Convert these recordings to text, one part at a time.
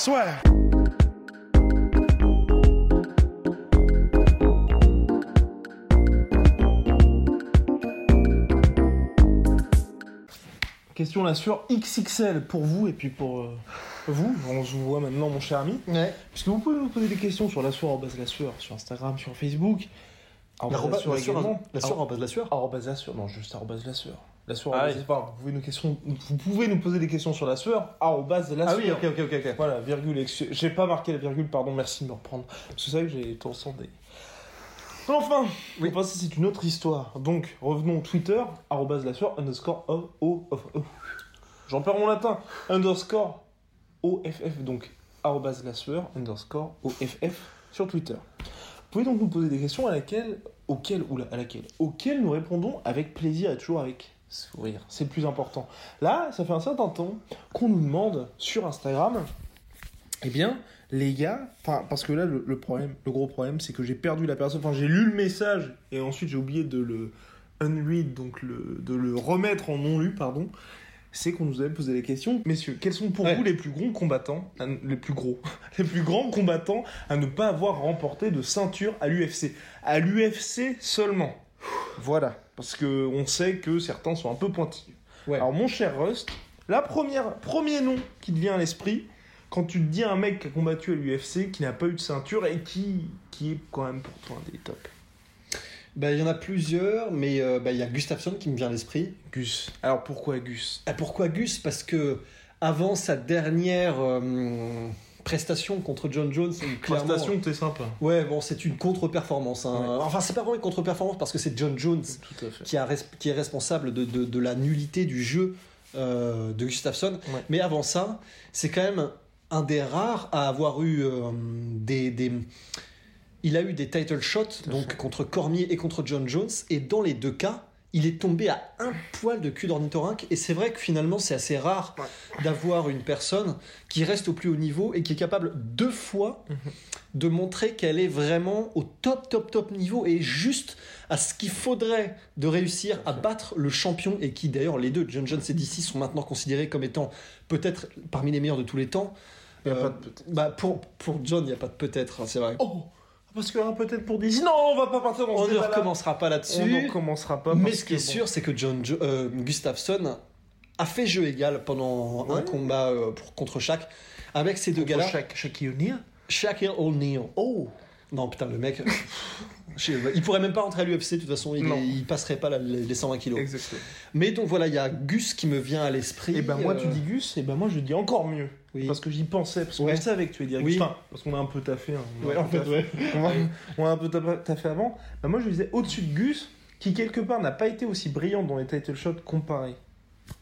Swear. Question là sur XXL pour vous et puis pour euh, vous. On se voit maintenant, mon cher ami. Ouais. Puisque vous pouvez nous poser des questions sur la sueur, la sueur, sur Instagram, sur Facebook. Arrobase la sueur également. La sueur en base de la sueur. Arrobase la sueur, non, juste arrobase la sueur. La sueur, Ah oui. enfin, vous, pouvez nous question, vous pouvez nous poser des questions sur la sueur, arrobase la Ah sueur. oui, ok, ok, ok. ok. Voilà, virgule. ex- J'ai pas marqué la virgule, pardon, merci de me reprendre. C'est vrai que j'ai sans des. Enfin, Oui. passer, c'est une autre histoire. Donc, revenons Twitter, arrobase la sueur, underscore o, o, o, o. J'en perds mon latin. Underscore OFF, donc arrobase la sueur, underscore OFF sur Twitter. Vous pouvez donc nous poser des questions à laquelle, auxquelles, ou à laquelle, auxquelles nous répondons avec plaisir et toujours avec sourire. C'est le plus important. Là, ça fait un certain temps qu'on nous demande sur Instagram, eh bien, les gars, parce que là, le, le problème, le gros problème, c'est que j'ai perdu la personne. Enfin, j'ai lu le message et ensuite j'ai oublié de le unread, donc le, de le remettre en non lu, pardon. C'est qu'on nous avait posé des questions. Messieurs, quels sont pour Ouais. vous les plus gros combattants, les plus gros, les plus grands combattants à ne pas avoir remporté de ceinture à l'UFC À l'UFC seulement. Voilà, parce que on sait que certains sont un peu pointilleux. Ouais. Alors mon cher Rust, la première, premier nom qui te vient à l'esprit quand tu te dis un mec qui a combattu à l'UFC, qui n'a pas eu de ceinture et qui, qui est quand même pour toi un des tops? Bah, il y en a plusieurs, mais euh, bah, il y a Gustafsson qui me vient à l'esprit. Gus. Alors pourquoi Gus? Ah, pourquoi Gus? Parce que avant sa dernière euh, prestation contre John Jones, clairement- Prestation, t'es sympa. Ouais, bon, c'est une contre-performance. hein. Ouais. Enfin, c'est pas vraiment une contre-performance parce que c'est John Jones qui, a res- qui est responsable de, de- de la nullité du jeu euh, de Gustafsson. Ouais. Mais avant ça, c'est quand même un des rares à avoir eu euh, des, des- Il a eu des title shots donc fait. contre Cormier et contre John Jones, et dans les deux cas, il est tombé à un poil de cul d'ornithorynque. Et c'est vrai que finalement, c'est assez rare d'avoir une personne qui reste au plus haut niveau et qui est capable deux fois Mhm. de montrer qu'elle est vraiment au top, top, top niveau et juste à ce qu'il faudrait de réussir à battre le champion et qui d'ailleurs les deux, John Jones et DC, sont maintenant considérés comme étant peut-être parmi les meilleurs de tous les temps. Y a Euh, pas de peut-être. bah pour, pour John, il n'y a pas de peut-être, hein, c'est vrai. Oh Parce y aura peut-être pour des. Non, on va pas partir dans On ce ne débat recommencera pas On ne là-dessus. recommencera pas. Mais parce ce qui est que, bon, sûr, c'est que John Jo- euh, Gustafsson a fait jeu égal pendant un Ouais. combat euh, pour- contre Shaq avec ces deux gars-là. Shaq- Shaquille O'Neal. Shaquille O'Neal. Oh Non, putain, le mec. je- il pourrait même pas rentrer à l'UFC, de toute façon, il, Non. il passerait pas la- les les 120 kilos. Exactement. Mais donc voilà, il y a Gus qui me vient à l'esprit. Et ben moi, tu euh, dis Gus, et ben moi, je dis encore mieux. Oui. Parce que j'y pensais, parce qu'on Ouais. savait que tu allais dire Oui. Enfin, parce qu'on a un peu taffé. hein. On a Ouais, en peu fait, taffé. ouais. on, a, on a un peu taffé avant. Bah, moi, je disais au-dessus de Gus, qui quelque part n'a pas été aussi brillant dans les title shots comparé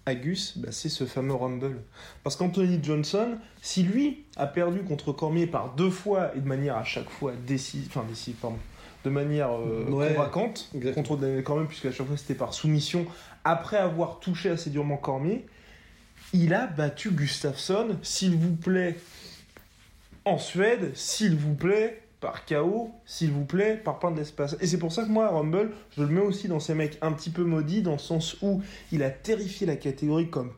à Gus, bah, c'est ce fameux Rumble. Parce qu'Anthony Johnson, si lui a perdu contre Cormier par deux fois et de manière à chaque fois décisive, enfin décisive, pardon, de manière euh, Ouais. convaincante Exactement. contre Daniel Cormier, puisque à chaque fois c'était par soumission, après avoir touché assez durement Cormier, il a battu Gustafsson, s'il vous plaît, en Suède, s'il vous plaît, par KO, s'il vous plaît, par pain de l'espace. Et c'est pour ça que moi, Rumble, je le mets aussi dans ces mecs un petit peu maudits, dans le sens où il a terrifié la catégorie comme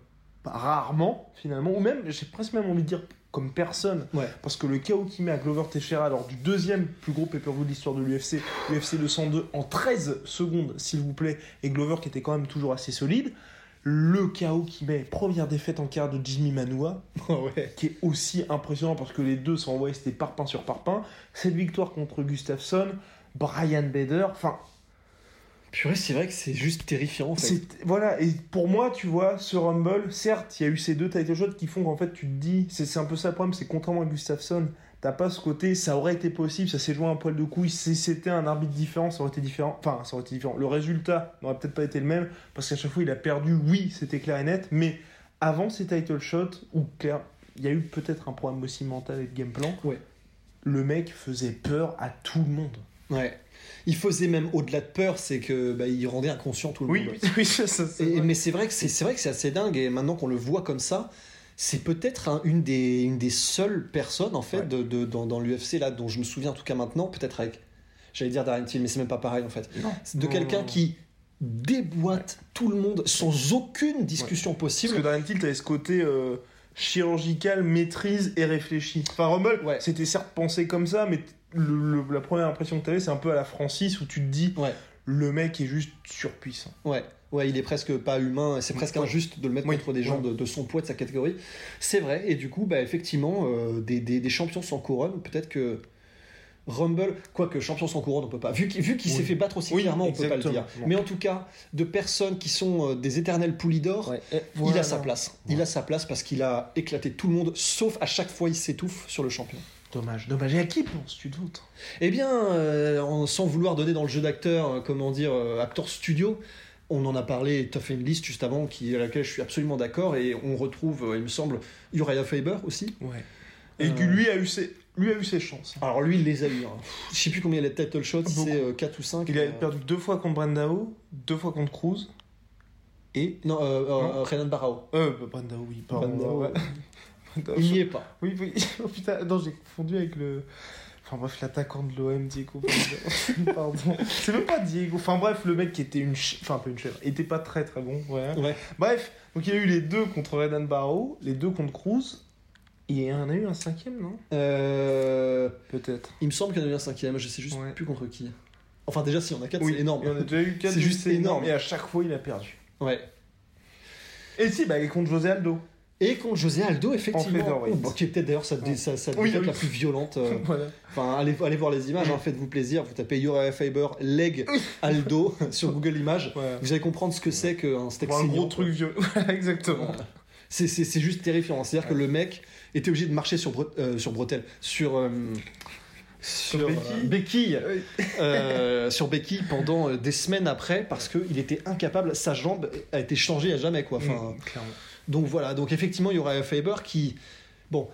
rarement, finalement, ou même, j'ai presque même envie de dire comme personne, Ouais. parce que le KO qu'il met à Glover Teixeira lors du deuxième plus gros pay-per-view de l'histoire de l'UFC, l'UFC 202, en 13 secondes, s'il vous plaît, et Glover qui était quand même toujours assez solide, le KO qui met première défaite en quart de Jimmy Manua, ouais. qui est aussi impressionnant parce que les deux s'envoyaient, c'était parpaing sur parpaing. Cette victoire contre Gustafsson, Brian Bader, enfin, Purée, c'est vrai que c'est juste terrifiant en fait. voilà. Et pour moi, tu vois, ce Rumble, certes, il y a eu ces deux title shots qui font qu'en fait, tu te dis, c'est un peu ça le problème, c'est contrairement à Gustafsson, t'as pas ce côté, ça aurait été possible, ça s'est joué un poil de couille. Si c'était un arbitre différent, ça aurait été différent. Enfin, ça aurait été différent. Le résultat n'aurait peut-être pas été le même parce qu'à chaque fois, il a perdu. Oui, c'était clair et net, mais avant ces title shots, où clair, il y a eu peut-être un problème aussi mental et de game plan, Ouais. le mec faisait peur à tout le monde. Ouais. Il faisait même au-delà de peur, c'est que bah, il rendait inconscient tout le Oui, monde. oui, oui, ça, ça, Et- vrai. mais c'est vrai que c'est c'est vrai que c'est assez dingue et maintenant qu'on le voit comme ça, c'est peut-être un- une, des, une des seules personnes en fait Ouais. de, de- dans, dans l'UFC là dont je me souviens en tout cas maintenant, peut-être avec j'allais dire Darren Till mais c'est même pas pareil en fait. Non. C'est de quelqu'un qui déboîte tout le monde sans aucune discussion Parce possible. que Darren Till, t'avais ce côté euh, chirurgical, maîtrise et réfléchi. Enfin, Ouais. c'était certes pensé comme ça, mais le- le- la première impression que t'avais, c'est un peu à la Francis, où tu te dis, Ouais. le mec est juste surpuissant. Ouais, ouais, il est presque pas humain, c'est presque Ouais. injuste de le mettre Oui, contre des gens ouais. de, de son poids, de sa catégorie. C'est vrai, et du coup, bah, effectivement, euh, des, des- des champions sans couronne, peut-être que Rumble, quoique champion sans couronne, on peut pas. Vu qu'il Oui. s'est fait battre aussi Oui, clairement, on peut pas le dire. Mais en tout cas, de personnes qui sont euh, des éternels poulies d'or, il a sa place. Il a sa place parce qu'il a éclaté tout le monde, sauf à chaque fois il s'étouffe sur le champion. Dommage, dommage. Et à qui penses-tu d'autre Eh bien, euh, sans vouloir donner dans le jeu d'acteur, euh, comment dire, euh, acteur studio, on en a parlé, tu as fait une liste juste avant qui, à laquelle je suis absolument d'accord, et on retrouve, euh, il me semble, Uriah Faber aussi. Ouais. Et Euh. lui a eu ses, lui a eu ses chances. Alors lui, il les a eu. Hein. Je sais plus combien il a de title shots, Beaucoup. c'est 4 ou 5. Il a perdu deux fois contre Brandao, deux fois contre Cruz. Et. Non, euh, euh, Non. Renan Barao. Euh, Brandao, oui, pardon. Brandao. ouais. Il je- n'y est pas. Oui, oui. Oh putain, non, j'ai confondu avec le. Enfin bref, l'attaquant de l'OM, Diego. Pardon. C'est même pas Diego. Enfin bref, le mec qui était une. ch- Enfin, un peu une chèvre. Il était pas très très bon. Ouais. Ouais. Bref, donc il y a eu les deux contre Renan Barrow, les deux contre Cruz. Il y en a eu un cinquième, non? Euh, Peut-être. il me semble qu'il y en a eu un cinquième, je sais juste Ouais. plus contre qui. Enfin, déjà, si on a 4, Oui, c'est énorme. Il y en a déjà eu quatre. C'est juste énorme. Et à chaque fois, il a perdu. Ouais. Et si, bah, il est contre José Aldo. Et contre José Aldo, effectivement, oh, qui est peut-être d'ailleurs sa, dé- sa, sa Oui, défaite oui. la plus violente. euh. Enfin, allez, allez voir les images, hein, faites-vous plaisir. Vous tapez Uriah Faber, leg Aldo sur Google Images. Ouais. Vous allez comprendre ce que c'est qu'un steak Pour un gros truc vieux. Exactement. C'est- C'est c'est juste terrifiant. C'est-à-dire que le mec était obligé de marcher sur, bre- euh, sur bretelle, sur. euh, sur béquille. euh, béquille, euh, sur béquille pendant des semaines après parce qu'il était incapable, sa jambe a été changée à jamais quoi. Enfin, Mm, clairement. Donc voilà, donc effectivement, il y aura Faber qui. Bon.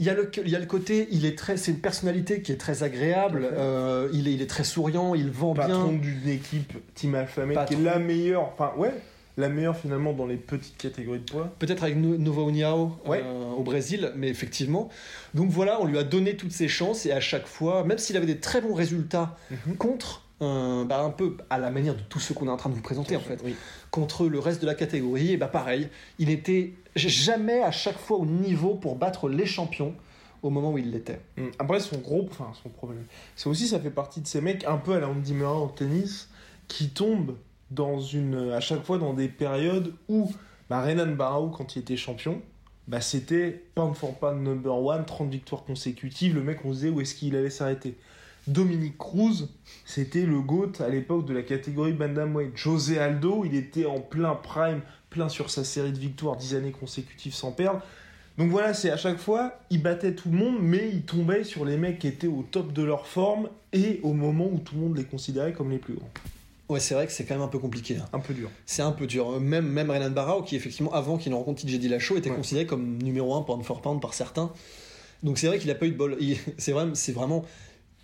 Il y, a le, il y a le côté, il est très, c'est une personnalité qui est très agréable, euh, il, est, il est très souriant, il vend patron bien. d'une équipe Team Alpha Male, qui est la meilleure, enfin ouais, la meilleure finalement dans les petites catégories de poids. Peut-être avec No- Nova Ouais. euh, au Brésil, mais effectivement. Donc voilà, on lui a donné toutes ses chances et à chaque fois, même s'il avait des très bons résultats contre, bah, un peu à la manière de tous ceux qu'on est en train de vous présenter en fait, Oui. contre le reste de la catégorie, et bah pareil, il était jamais à chaque fois au niveau pour battre les champions au moment où il l'était. Mm. Après son gros, enfin son problème, c'est aussi ça fait partie de ces mecs un peu à la Andy Murray en tennis qui tombent dans une, à chaque fois dans des périodes où bah, Renan Barrow quand il était champion, bah c'était pound for pound number one, 30 victoires consécutives, le mec on se disait où est-ce qu'il allait s'arrêter? Dominique Cruz, c'était le GOAT à l'époque de la catégorie Bantamweight. José Aldo, il était en plein prime, plein sur sa série de victoires, 10 années consécutives sans perdre. Donc voilà, c'est à chaque fois, il battait tout le monde, mais il tombait sur les mecs qui étaient au top de leur forme et au moment où tout le monde les considérait comme les plus grands. Ouais, c'est vrai que c'est quand même un peu compliqué. hein. Un peu dur. C'est un peu dur. Même, même Renan Barao, qui effectivement, avant qu'il ne rencontre TJ Dillashaw, était Ouais. considéré comme numéro 1 pound for pound par certains. Donc c'est vrai qu'il n'a pas eu de bol. C'est vraiment, c'est vraiment.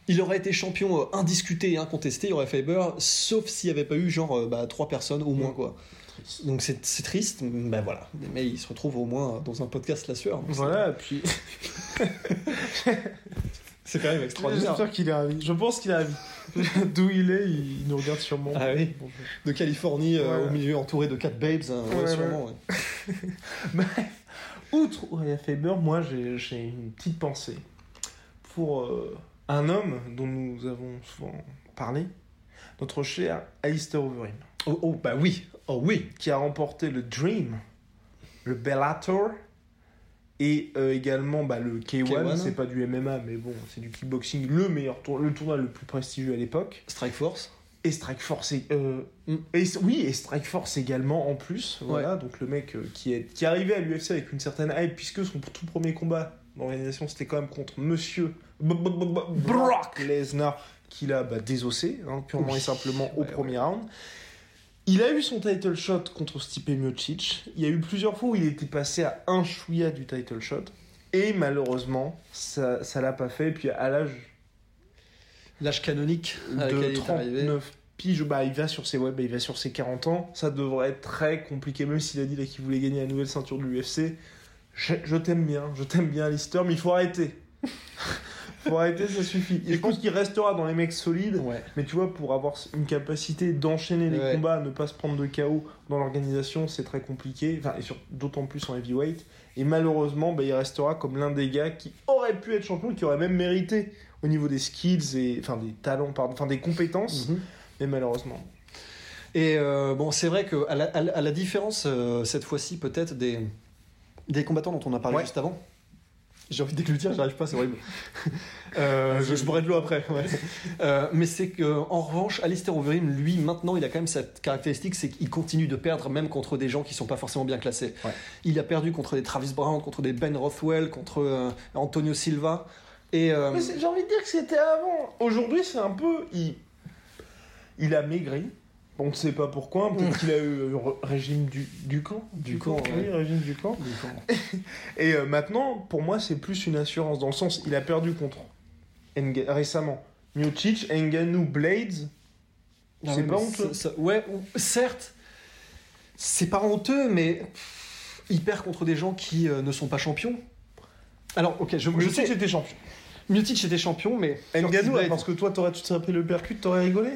Il aurait été champion euh, indiscuté et incontesté, il aurait Faber, sauf s'il n'y avait pas eu genre euh, bah, trois personnes au moins Mm. quoi. Donc c'est triste, ben voilà. Mais il se retrouve au moins dans un podcast la sueur. Voilà, et puis C'est quand même extraordinaire. j'espère qu'il est ravi. Je pense qu'il est ravi. D'où il est, il, nous regarde sûrement. Ah oui. De Californie, euh, au milieu entouré de quatre babes, hein, ouais, Ouais, sûrement. Bref, outre Faber, moi j'ai j'ai une petite pensée pour euh, un homme dont nous avons souvent parlé, notre cher Alistair Overeem, Oh, oh, bah oui, oh oui. qui a remporté le Dream, le Bellator et euh, également bah, le K1. K1. C'est pas du MMA, mais bon, c'est du kickboxing, le meilleur tour- le tournoi le plus prestigieux à l'époque. Strike Force. Et Strike Force, et, euh, Mm. et- oui, et Strike Force également en plus. Voilà, donc le mec euh, qui est qui à l'UFC avec une certaine hype, puisque son tout premier combat d'organisation c'était quand même contre Monsieur Brock Lesnar, qui l'a bah, désossé, hein, purement Oui. et simplement au Ouais, premier round. Il a eu son title shot contre Stipe Miocic. Il y a eu plusieurs fois où il était passé à un chouïa du title shot. Et malheureusement, ça ça l'a pas fait. Et puis à l'âge L'âge canonique de il est arrivé. 39 piges, bah, il, va sur ses, ouais, bah, il va sur ses 40 ans. Ça devrait être très compliqué, même s'il a dit là, qu'il voulait gagner la nouvelle ceinture de l'UFC. Je, je t'aime bien, je t'aime bien, Lister, mais il faut arrêter. faut arrêter, ça suffit. Et je pense qu'il restera dans les mecs solides. Ouais. Mais tu vois, pour avoir une capacité d'enchaîner les Ouais. combats, ne pas se prendre de KO dans l'organisation, c'est très compliqué. Enfin, et sur- d'autant plus en heavyweight. Et malheureusement, bah, il restera comme l'un des gars qui aurait pu être champion, qui aurait même mérité au niveau des skills et enfin des talents, pardon, enfin des compétences. Mhm. Mais malheureusement. Et euh, bon, c'est vrai que à la, à la- à la différence euh, cette fois-ci peut-être des des combattants dont on a parlé Ouais. juste avant. J'ai envie de déglutir, j'arrive pas, c'est horrible. Euh, je, je boirai de l'eau après. ouais. Euh, mais c'est que en revanche, Alistair Overeem, lui, maintenant, il a quand même cette caractéristique, c'est qu'il continue de perdre même contre des gens qui sont pas forcément bien classés. Ouais. Il a perdu contre des Travis Brown, contre des Ben Rothwell, contre euh, Antonio Silva. Et euh, j'ai envie de dire que c'était avant. Aujourd'hui, c'est un peu. Il, il a maigri. On ne sait pas pourquoi. Peut-être qu'il a eu le régime du, du camp. Du camp, oui, ouais. régime du camp. Et euh, maintenant, pour moi, c'est plus une assurance dans le sens, il a perdu contre Nga- récemment Miocic, Ngannou, Blades. C'est pas honteux. ça- ça- ouais, ou- certes, c'est pas honteux, mais il perd contre des gens qui euh, ne sont pas champions. Alors, ok, je, je Miocic sais, était champion. Miocic était champion, mais Blades- parce que toi, t'aurais, tu t'es appelé le percute, t'aurais rigolé?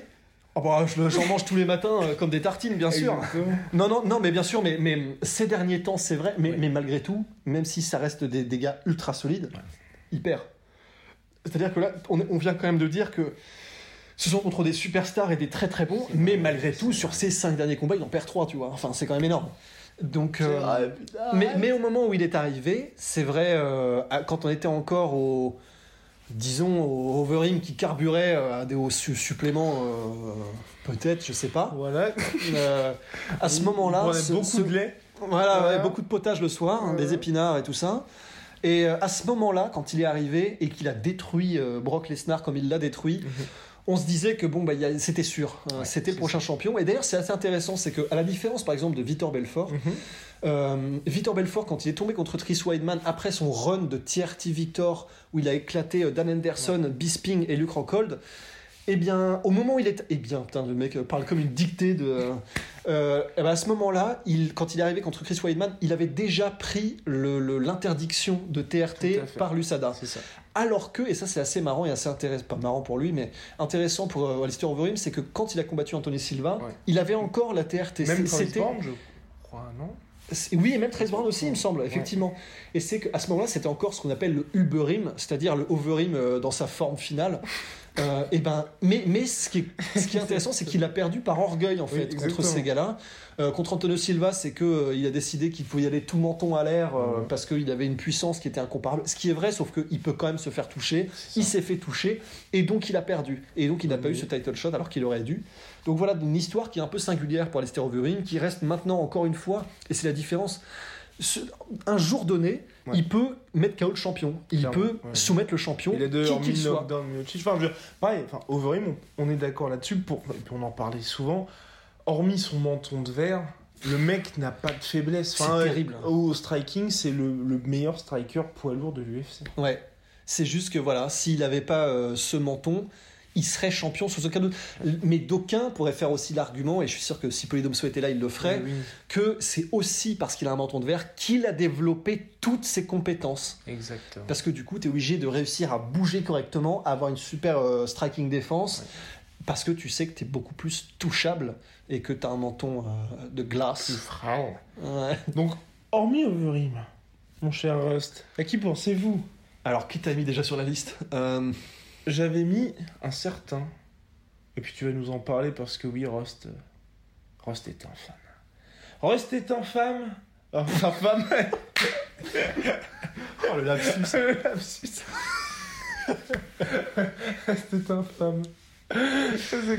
Ah bah, je j'en mange tous les matins euh, comme des tartines, bien sûr. Exactement. Non, non, non, mais bien sûr, mais, mais ces derniers temps, c'est vrai, mais, mais malgré tout, même si ça reste des, gars ultra solides, il perd. C'est-à-dire que là, on, on vient quand même de dire que ce sont contre des superstars et des très très bons, mais malgré tout, sur ces cinq derniers combats, il en perd trois, tu vois. Enfin, c'est quand même énorme. Donc, euh, mais, mais au moment où il est arrivé, c'est vrai, euh, quand on était encore au. Disons, au Overeem qui carburait euh, à des hauts su- suppléments, euh, peut-être, je sais pas. Voilà. Euh, à ce moment-là, ce- beaucoup ce- de lait. voilà, Voilà. ouais, beaucoup de potage le soir, hein, des épinards et tout ça. Et euh, à ce moment-là, quand il est arrivé et qu'il a détruit Brock Lesnar comme il l'a détruit, on se disait que bon, bah, c'était sûr, Ouais, c'était le prochain champion. Et d'ailleurs, c'est assez intéressant, c'est que à la différence, par exemple, de Vitor Belfort, Mhm. Euh, Vitor Belfort, quand il est tombé contre Chris Weidman après son run de TRT Victor, où il a éclaté euh, Dan Anderson, Bisping et Luke Rockhold, eh bien, au moment où il est. Eh bien, putain, le mec euh, parle comme une dictée de. Euh, eh ben, à ce moment-là, il, quand il est arrivé contre Chris Weidman, il avait déjà pris le- le- l'interdiction de TRT par l'USADA. C'est ça. Alors que, et ça c'est assez marrant et assez intéressant, pas marrant pour lui, mais intéressant pour euh, Alistair Overeem, c'est que quand il a combattu Anthony Silva, Ouais. il avait encore la TRT. Même Brown, je crois, non? Oui, et même Trace Brown aussi, il me semble, effectivement. Et c'est qu'à ce moment-là, c'était encore ce qu'on appelle le Uberim, c'est-à-dire le Overeem euh, dans sa forme finale. Euh, et ben, mais mais ce, qui est, ce qui est intéressant, c'est qu'il a perdu par orgueil, en Oui, fait, contre ces gars-là. Euh, contre Antonio Silva, c'est que euh, il a décidé qu'il pouvait y aller tout menton à l'air euh, parce qu'il avait une puissance qui était incomparable. Ce qui est vrai, sauf qu'il peut quand même se faire toucher. Il s'est fait toucher et donc il a perdu. Et donc il n'a pas eu ce title shot alors qu'il aurait dû. Donc voilà une histoire qui est un peu singulière pour Alistair Overeem, qui reste maintenant encore une fois, et c'est la différence. ce- un jour donné, Ouais. il peut mettre KO le champion. Il Clairement, peut ouais. soumettre le champion, Il a qui d'ailleurs qu'il soit. knockdown. Enfin, je veux dire, pareil, enfin, Overeem, on, on est d'accord là-dessus. Pour, et puis on en parlait souvent. Hormis son menton de verre, le mec n'a pas de faiblesse. C'est terrible. Au striking, c'est le, le meilleur striker poids lourd de l'UFC. Ouais. C'est juste que voilà, s'il n'avait pas euh, ce menton, il serait champion sur aucun doute. Mais d'aucuns pourraient faire aussi l'argument, et je suis sûr que si Polydomso était là, il le ferait, Oui, que c'est aussi parce qu'il a un menton de verre qu'il a développé toutes ses compétences. exactement. Parce que du coup, tu es obligé de réussir à bouger correctement, à avoir une super euh, striking défense, parce que tu sais que tu es beaucoup plus touchable et que tu as un menton euh, de glace. frère. Ouais. Donc, hormis Overeem, mon cher Rust, à qui pensez-vous? Alors, qui t'a mis déjà sur la liste? Euh, J'avais mis un certain. Et puis tu vas nous en parler parce que oui, Rust. euh, Rust est un fan. Rust est un femme. Enfin, femme. Oh, le lapsus. Le lapsus. Rust est un femme.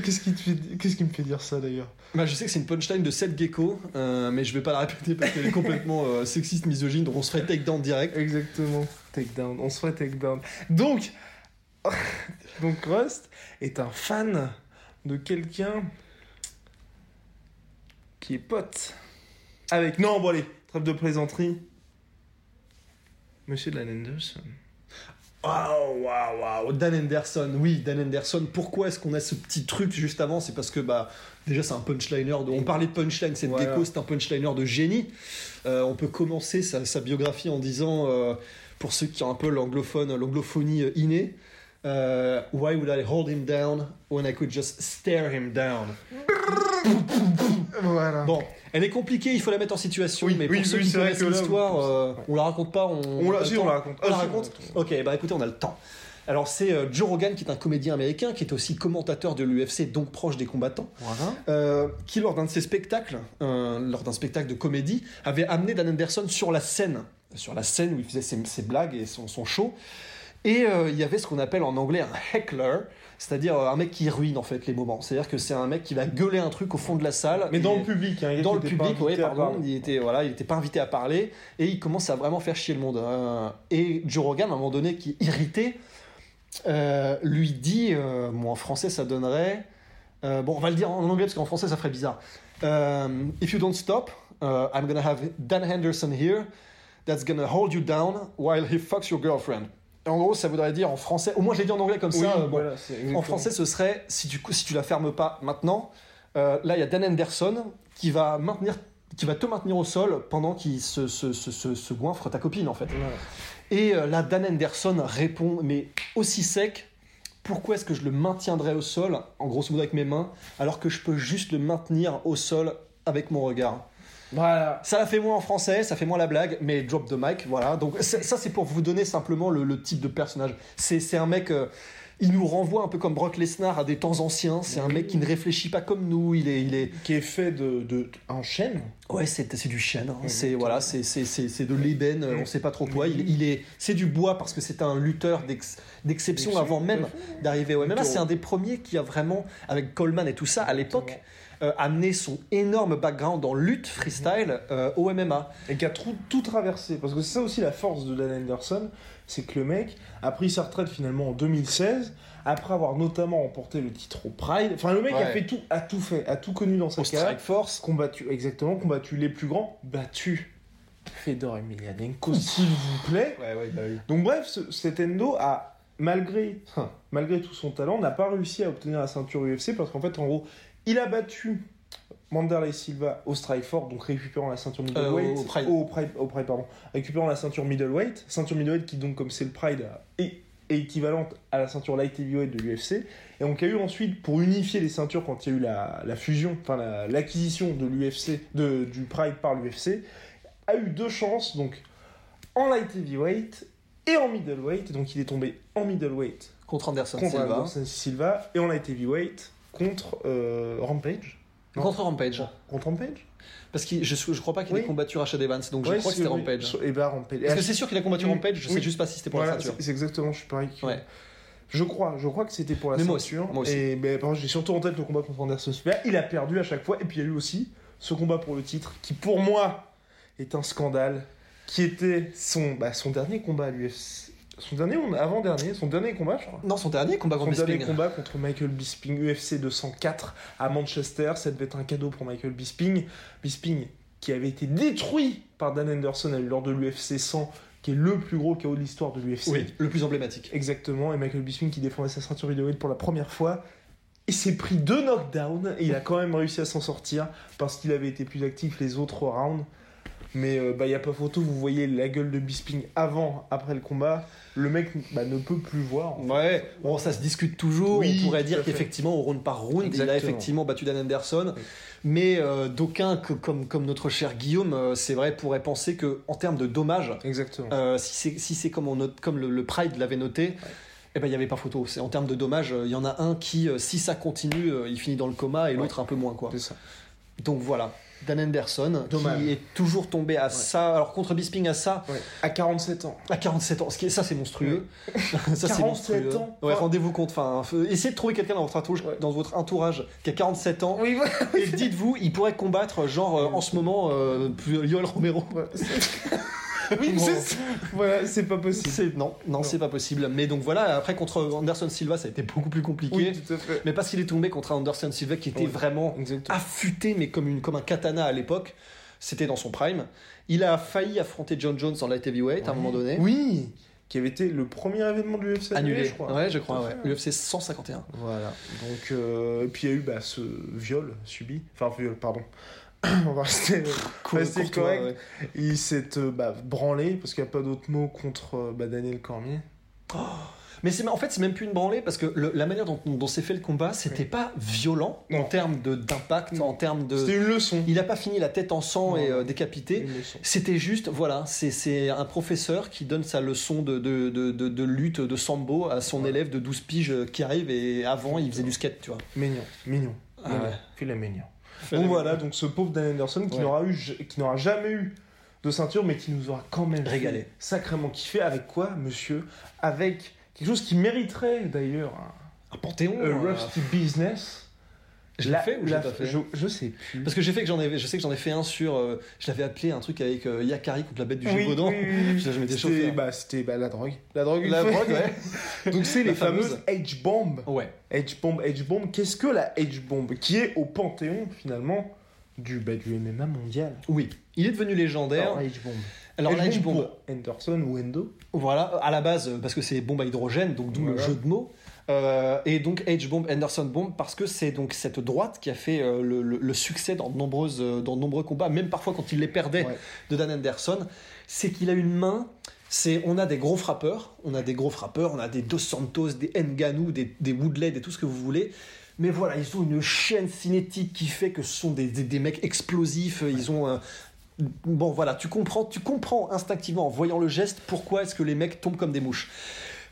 Qu'est-ce qui, fait... Qu'est-ce qui me fait dire ça d'ailleurs? Bah, je sais que c'est une punchline de Seth Gecko, euh, mais je vais pas la répéter parce qu'elle est complètement euh, sexiste, misogyne, donc on se ferait take down direct. Exactement. Takedown. On se ferait takedown. Donc, donc Rust est un fan de quelqu'un qui est pote avec. Non, bon, allez, trêve de plaisanterie. Monsieur Dan Anderson. Waouh, waouh, waouh. Dan Anderson, oui, Dan Anderson. Pourquoi est-ce qu'on a ce petit truc juste avant? C'est parce que, bah, déjà, c'est un punchliner. De... On parlait de punchline, c'est Voilà. déco, c'est un punchliner de génie. Euh, on peut commencer sa, sa biographie en disant, euh, pour ceux qui ont un peu l'anglophone, l'anglophonie euh, innée, euh, Why would I hold him down when I could just stare him down? Voilà. Bon, elle est compliquée, il faut la mettre en situation, Oui, mais pour oui, ceux oui, qui c'est vrai connaissent l'histoire, euh, ouais. on la raconte pas on, On la- si, on la raconte. On la Ah, si, raconte on Ok, bah écoutez, on a le temps. Alors c'est euh, Joe Rogan qui est un comédien américain, qui est aussi commentateur de l'UFC, donc proche des combattants, Voilà. euh, qui lors d'un de ses spectacles, euh, lors d'un spectacle de comédie, avait amené Dan Anderson sur la scène, sur la scène où il faisait ses, ses blagues et son, son show. Et euh, il y avait ce qu'on appelle en anglais un heckler, c'est-à-dire euh, un mec qui ruine en fait les moments. C'est-à-dire que c'est un mec qui va gueuler un truc au fond de la salle. Mais dans le public, hein, il dans le public, oui, pardon, il était voilà, il était pas invité à parler et il commence à vraiment faire chier le monde. hein. Et Joe Rogan, à un moment donné, qui est irrité, euh, lui dit, euh, bon, en français ça donnerait, euh, bon, on va le dire en anglais parce qu'en français ça ferait bizarre. If you don't stop, uh, I'm gonna have Dan Henderson here, that's gonna hold you down while he fucks your girlfriend. En gros, ça voudrait dire en français, au moins j'ai dit en anglais comme Oui, ça. euh, bon, voilà, c'est en français, ce serait si tu, si tu la fermes pas maintenant, euh, là il y a Dan Anderson qui va maintenir, qui va te maintenir au sol pendant qu'il se, se, se, se- se goinfre ta copine en fait. Voilà. Et euh, là Dan Anderson répond mais aussi sec. Pourquoi est-ce que je le maintiendrais au sol, en grosso modo avec mes mains, alors que je peux juste le maintenir au sol avec mon regard? Voilà. Ça la fait moins en français, ça fait moins la blague, mais drop the mic, voilà. Donc ça c'est pour vous donner simplement le, le type de personnage. C'est un mec, euh, il nous renvoie un peu comme Brock Lesnar à des temps anciens. C'est un mec qui ne réfléchit pas comme nous. Il est, il est, Qui est fait de, de en chaîne. ouais, c'est du chêne. hein. C'est voilà, c'est de l'ébène. euh, On sait pas trop quoi. Il, il est, c'est du bois parce que c'est un lutteur d'ex- d'exception avant même d'arriver au MMA. C'est un des premiers qui a vraiment, avec Coleman et tout ça à l'époque, euh, amené son énorme background en lutte freestyle euh, au MMA. Et qui a tout, tout traversé. Parce que c'est ça aussi la force de Dan Anderson, c'est que le mec a pris sa retraite finalement en 2016, après avoir notamment remporté le titre au Pride. Enfin, le mec a fait tout, a tout fait, a tout connu dans sa Au carrière. Strike Force. Combattu, exactement, combattu les plus grands, battu Fedor Emelianenko, s'il vous plaît. Ouais, ouais, bah oui. Donc bref, ce- cet Endo a, malgré, malgré tout son talent, n'a pas réussi à obtenir la ceinture UFC parce qu'en fait, en gros, il a battu Manderley Silva au Strikeforce, donc récupérant la ceinture middleweight. Euh, au Pride. au Pride, au Pride, pardon. Récupérant la ceinture middleweight. Ceinture middleweight qui, donc, comme c'est le Pride, est, est équivalente à la ceinture light heavyweight de l'UFC. Et donc, il y a eu ensuite, pour unifier les ceintures, quand il y a eu la, la fusion, enfin, la- l'acquisition de l'UFC, de, du Pride par l'UFC, a eu deux chances, donc, en light heavyweight et en middleweight. Donc, il est tombé en middleweight Contre Anderson contre Silva. Anderson Silva et en light heavyweight contre euh, Rampage. Non. Contre Rampage. Contre Rampage Parce que je, je crois pas qu'il Oui. ait combattu Rashad Evans, donc je Ouais, crois que c'était oui. Rampage. Et bah Rampage. Parce que c'est sûr qu'il a combattu. Rampage, je sais juste pas si c'était pour Voilà, la ceinture. c'est exactement, je suis pareil. Ouais. Je crois, je crois que c'était pour la Mais ceinture. moi aussi. Et ben, j'ai surtout en tête le combat contre Anderson Silva. Il a perdu à chaque fois. Et puis il y a eu aussi ce combat pour le titre, qui pour moi est un scandale, qui était son, bah, son dernier combat à l'UFC. Son dernier ou avant-dernier Son dernier combat, je crois. Non, son dernier combat Son contre dernier Bisping. combat contre Michael Bisping, UFC 204 à Manchester, ça devait être un cadeau pour Michael Bisping. Bisping qui avait été détruit par Dan Anderson lors de l'UFC 100, qui est le plus gros chaos de l'histoire de l'UFC. Oui, le plus emblématique. Exactement, et Michael Bisping qui défendait sa ceinture middleweight pour la première fois. Il s'est pris deux knockdowns et il a quand même réussi à s'en sortir parce qu'il avait été plus actif les autres rounds. Mais il bah, n'y a pas photo, vous voyez la gueule de Bisping avant, après le combat. Le mec bah, ne peut plus voir. en fait. Ouais, bon, ça se discute toujours. Oui, on pourrait dire qu'effectivement, au round par round, il a effectivement battu Dan Anderson. Oui. Mais euh, d'aucuns, comme, comme notre cher Guillaume, euh, c'est vrai, pourraient penser que en termes de dommages, Exactement. euh, si c'est si comme, on note, comme le, le Pride l'avait noté, eh ben, il n'y avait pas photo. C'est en termes de dommages, euh, il y en a un qui, euh, si ça continue, euh, il finit dans le coma et l'autre un peu moins. quoi. Ça. Donc voilà, Dan Anderson, Dommage. qui est toujours tombé à ça. Alors contre Bisping à ça, Ouais. À 47 ans. à 47 ans, ce qui est, ça c'est monstrueux. ça c'est 47 monstrueux. ans Ouais, rendez-vous compte. Enfin, essayez de trouver quelqu'un dans votre entourage, dans votre entourage qui a 47 ans. Oui. Et dites-vous, il pourrait combattre, genre euh, en ce moment, euh, Yoel Romero. Oui, Bon. voilà, c'est pas possible. Non, non, c'est pas possible. Mais donc voilà, après contre Anderson Silva, ça a été beaucoup plus compliqué. Oui, tout à fait. Mais parce qu'il est tombé contre Anderson Silva qui était Oui. vraiment Exactement. affûté, mais comme, une, comme un katana à l'époque. C'était dans son prime. Il a failli affronter John Jones en light heavyweight à un moment donné. Oui, qui avait été le premier événement de l'UFC Annulé. je crois. Ouais, je crois, ouais. fait. UFC 151. Voilà. Donc, euh, et puis il y a eu bah, ce viol subi. Enfin, viol, pardon. On va rester, rester Courtois, correct. ouais. Il s'est euh, bah, branlé, parce qu'il n'y a pas d'autre mot contre euh, bah, Daniel Cormier. Mais c'est, en fait, c'est même plus une branlée parce que le- la manière dont, dont s'est fait le combat, c'était pas violent en termes de, d'impact, en termes C'était de. une leçon. Il a pas fini la tête en sang Non, et euh, décapité. C'était juste, voilà, c'est, un professeur qui donne sa leçon de, de, de, de- lutte, de sambo à son élève de 12 piges euh, qui arrive et avant il faisait du skate, tu vois. Mignon, mignon. Ah mignon. ouais. Filet mignon. Donc voilà, donc ce pauvre Dan Anderson qui Ouais. n'aura eu, qui n'aura jamais eu de ceinture, mais qui nous aura quand même Régalé. sacrément kiffé. Avec quoi, monsieur? Avec quelque chose qui mériterait d'ailleurs un, Un panthéon. un euh, Rusty Business. Je l'ai La- fait ou je la- l'ai pas fait je, je sais plus. Parce que j'ai fait que j'en ai, je sais que j'en ai fait un sur, euh, je l'avais appelé un truc avec euh, Yakari contre la bête du Oui, Gévaudan. oui, oui. Je m'étais C'était chauffé. bah, c'était, bah, la drogue. La drogue, La drogue, ouais. Donc c'est les fameuses fameuse. H-bombs. Ouais. H-bomb, H-bomb. Qu'est-ce que la H-bomb Qui est au panthéon finalement du, bah, du MMA mondial? Oui. Il est devenu légendaire. Alors, H-bomb. Alors la H-bomb H-bomb, Anderson ou Endo. voilà, à la base, parce que c'est bombe à hydrogène, donc d'où le jeu de mots. Euh, et donc H-bomb, Anderson bomb, parce que c'est donc cette droite qui a fait euh, le, le- le succès dans de, nombreuses, euh, dans de nombreux combats, même parfois quand il les perdait Ouais. de Dan Anderson, c'est qu'il a une main. C'est, on a des gros frappeurs, on a des gros frappeurs, on a des Dos Santos, des Nganou, des, des Woodley, et tout ce que vous voulez. Mais voilà, ils ont une chaîne cinétique qui fait que ce sont des, des- des mecs explosifs. Ils ont un- Bon, voilà, tu comprends, tu comprends instinctivement en voyant le geste pourquoi est-ce que les mecs tombent comme des mouches.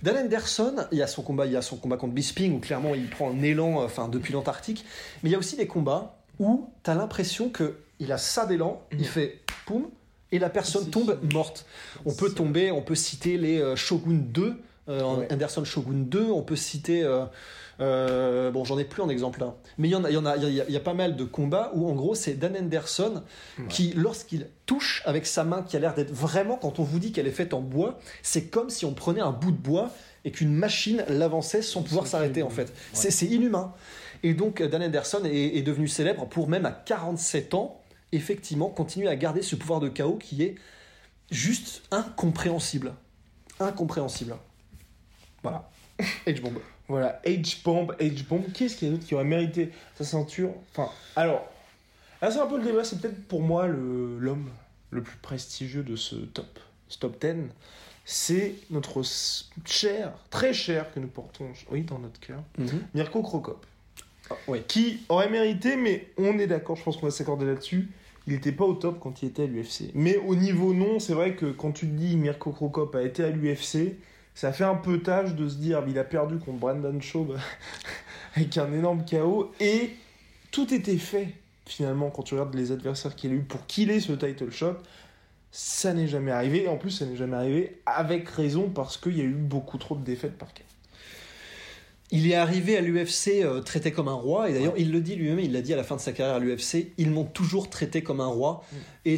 Dan Anderson, il y a son combat, il y a son combat contre Bisping où clairement il prend un élan, euh, enfin depuis l'Antarctique. Mais il y a aussi des combats où tu as l'impression que il a ça d'élan, il fait poum et la personne tombe morte. On peut tomber, on peut citer les euh, Shogun 2, euh, Ouais. Anderson Shogun 2, on peut citer. euh, euh, bon, j'en ai plus en exemple là. Mais il y en a, il y, en a, il y, a, il y a pas mal de combats où en gros c'est Dan Anderson qui, lorsqu'il touche avec sa main qui a l'air d'être vraiment, quand on vous dit qu'elle est faite en bois, c'est comme si on prenait un bout de bois et qu'une machine l'avançait sans pouvoir s'arrêter en fait. C'est C'est inhumain. Et donc Dan Anderson est, est devenu célèbre pour même à 47 ans, effectivement, continuer à garder ce pouvoir de chaos qui est juste incompréhensible. Incompréhensible. Voilà. H-bomb. Voilà, H-bomb, H-bomb. Qu'est-ce qu'il y a d'autre qui aurait mérité sa ceinture? Enfin, alors, là c'est un peu le débat. C'est peut-être pour moi l'homme le, plus prestigieux de ce top, ce top 10. C'est notre cher, très cher que nous portons, oui, dans notre cœur, Mirko Krokop. oui. Qui aurait mérité, mais on est d'accord, je pense qu'on va s'accorder là-dessus. Il n'était pas au top quand il était à l'UFC. Mais au niveau non, c'est vrai que quand tu te dis Mirko Krokop a été à l'UFC, ça fait un peu tâche de se dire il a perdu contre Brandon Schaub avec un énorme chaos et tout était fait finalement quand tu regardes les adversaires qu'il a eu pour qu'il ait ce title shot. Ça n'est jamais arrivé. Et en plus ça n'est jamais arrivé avec raison parce qu'il y a eu beaucoup trop de défaites par cas. Il est arrivé à l'UFC euh, traité comme un roi, et d'ailleurs il le dit lui-même, il l'a dit à la fin de sa carrière à l'UFC, ils m'ont toujours traité comme un roi, et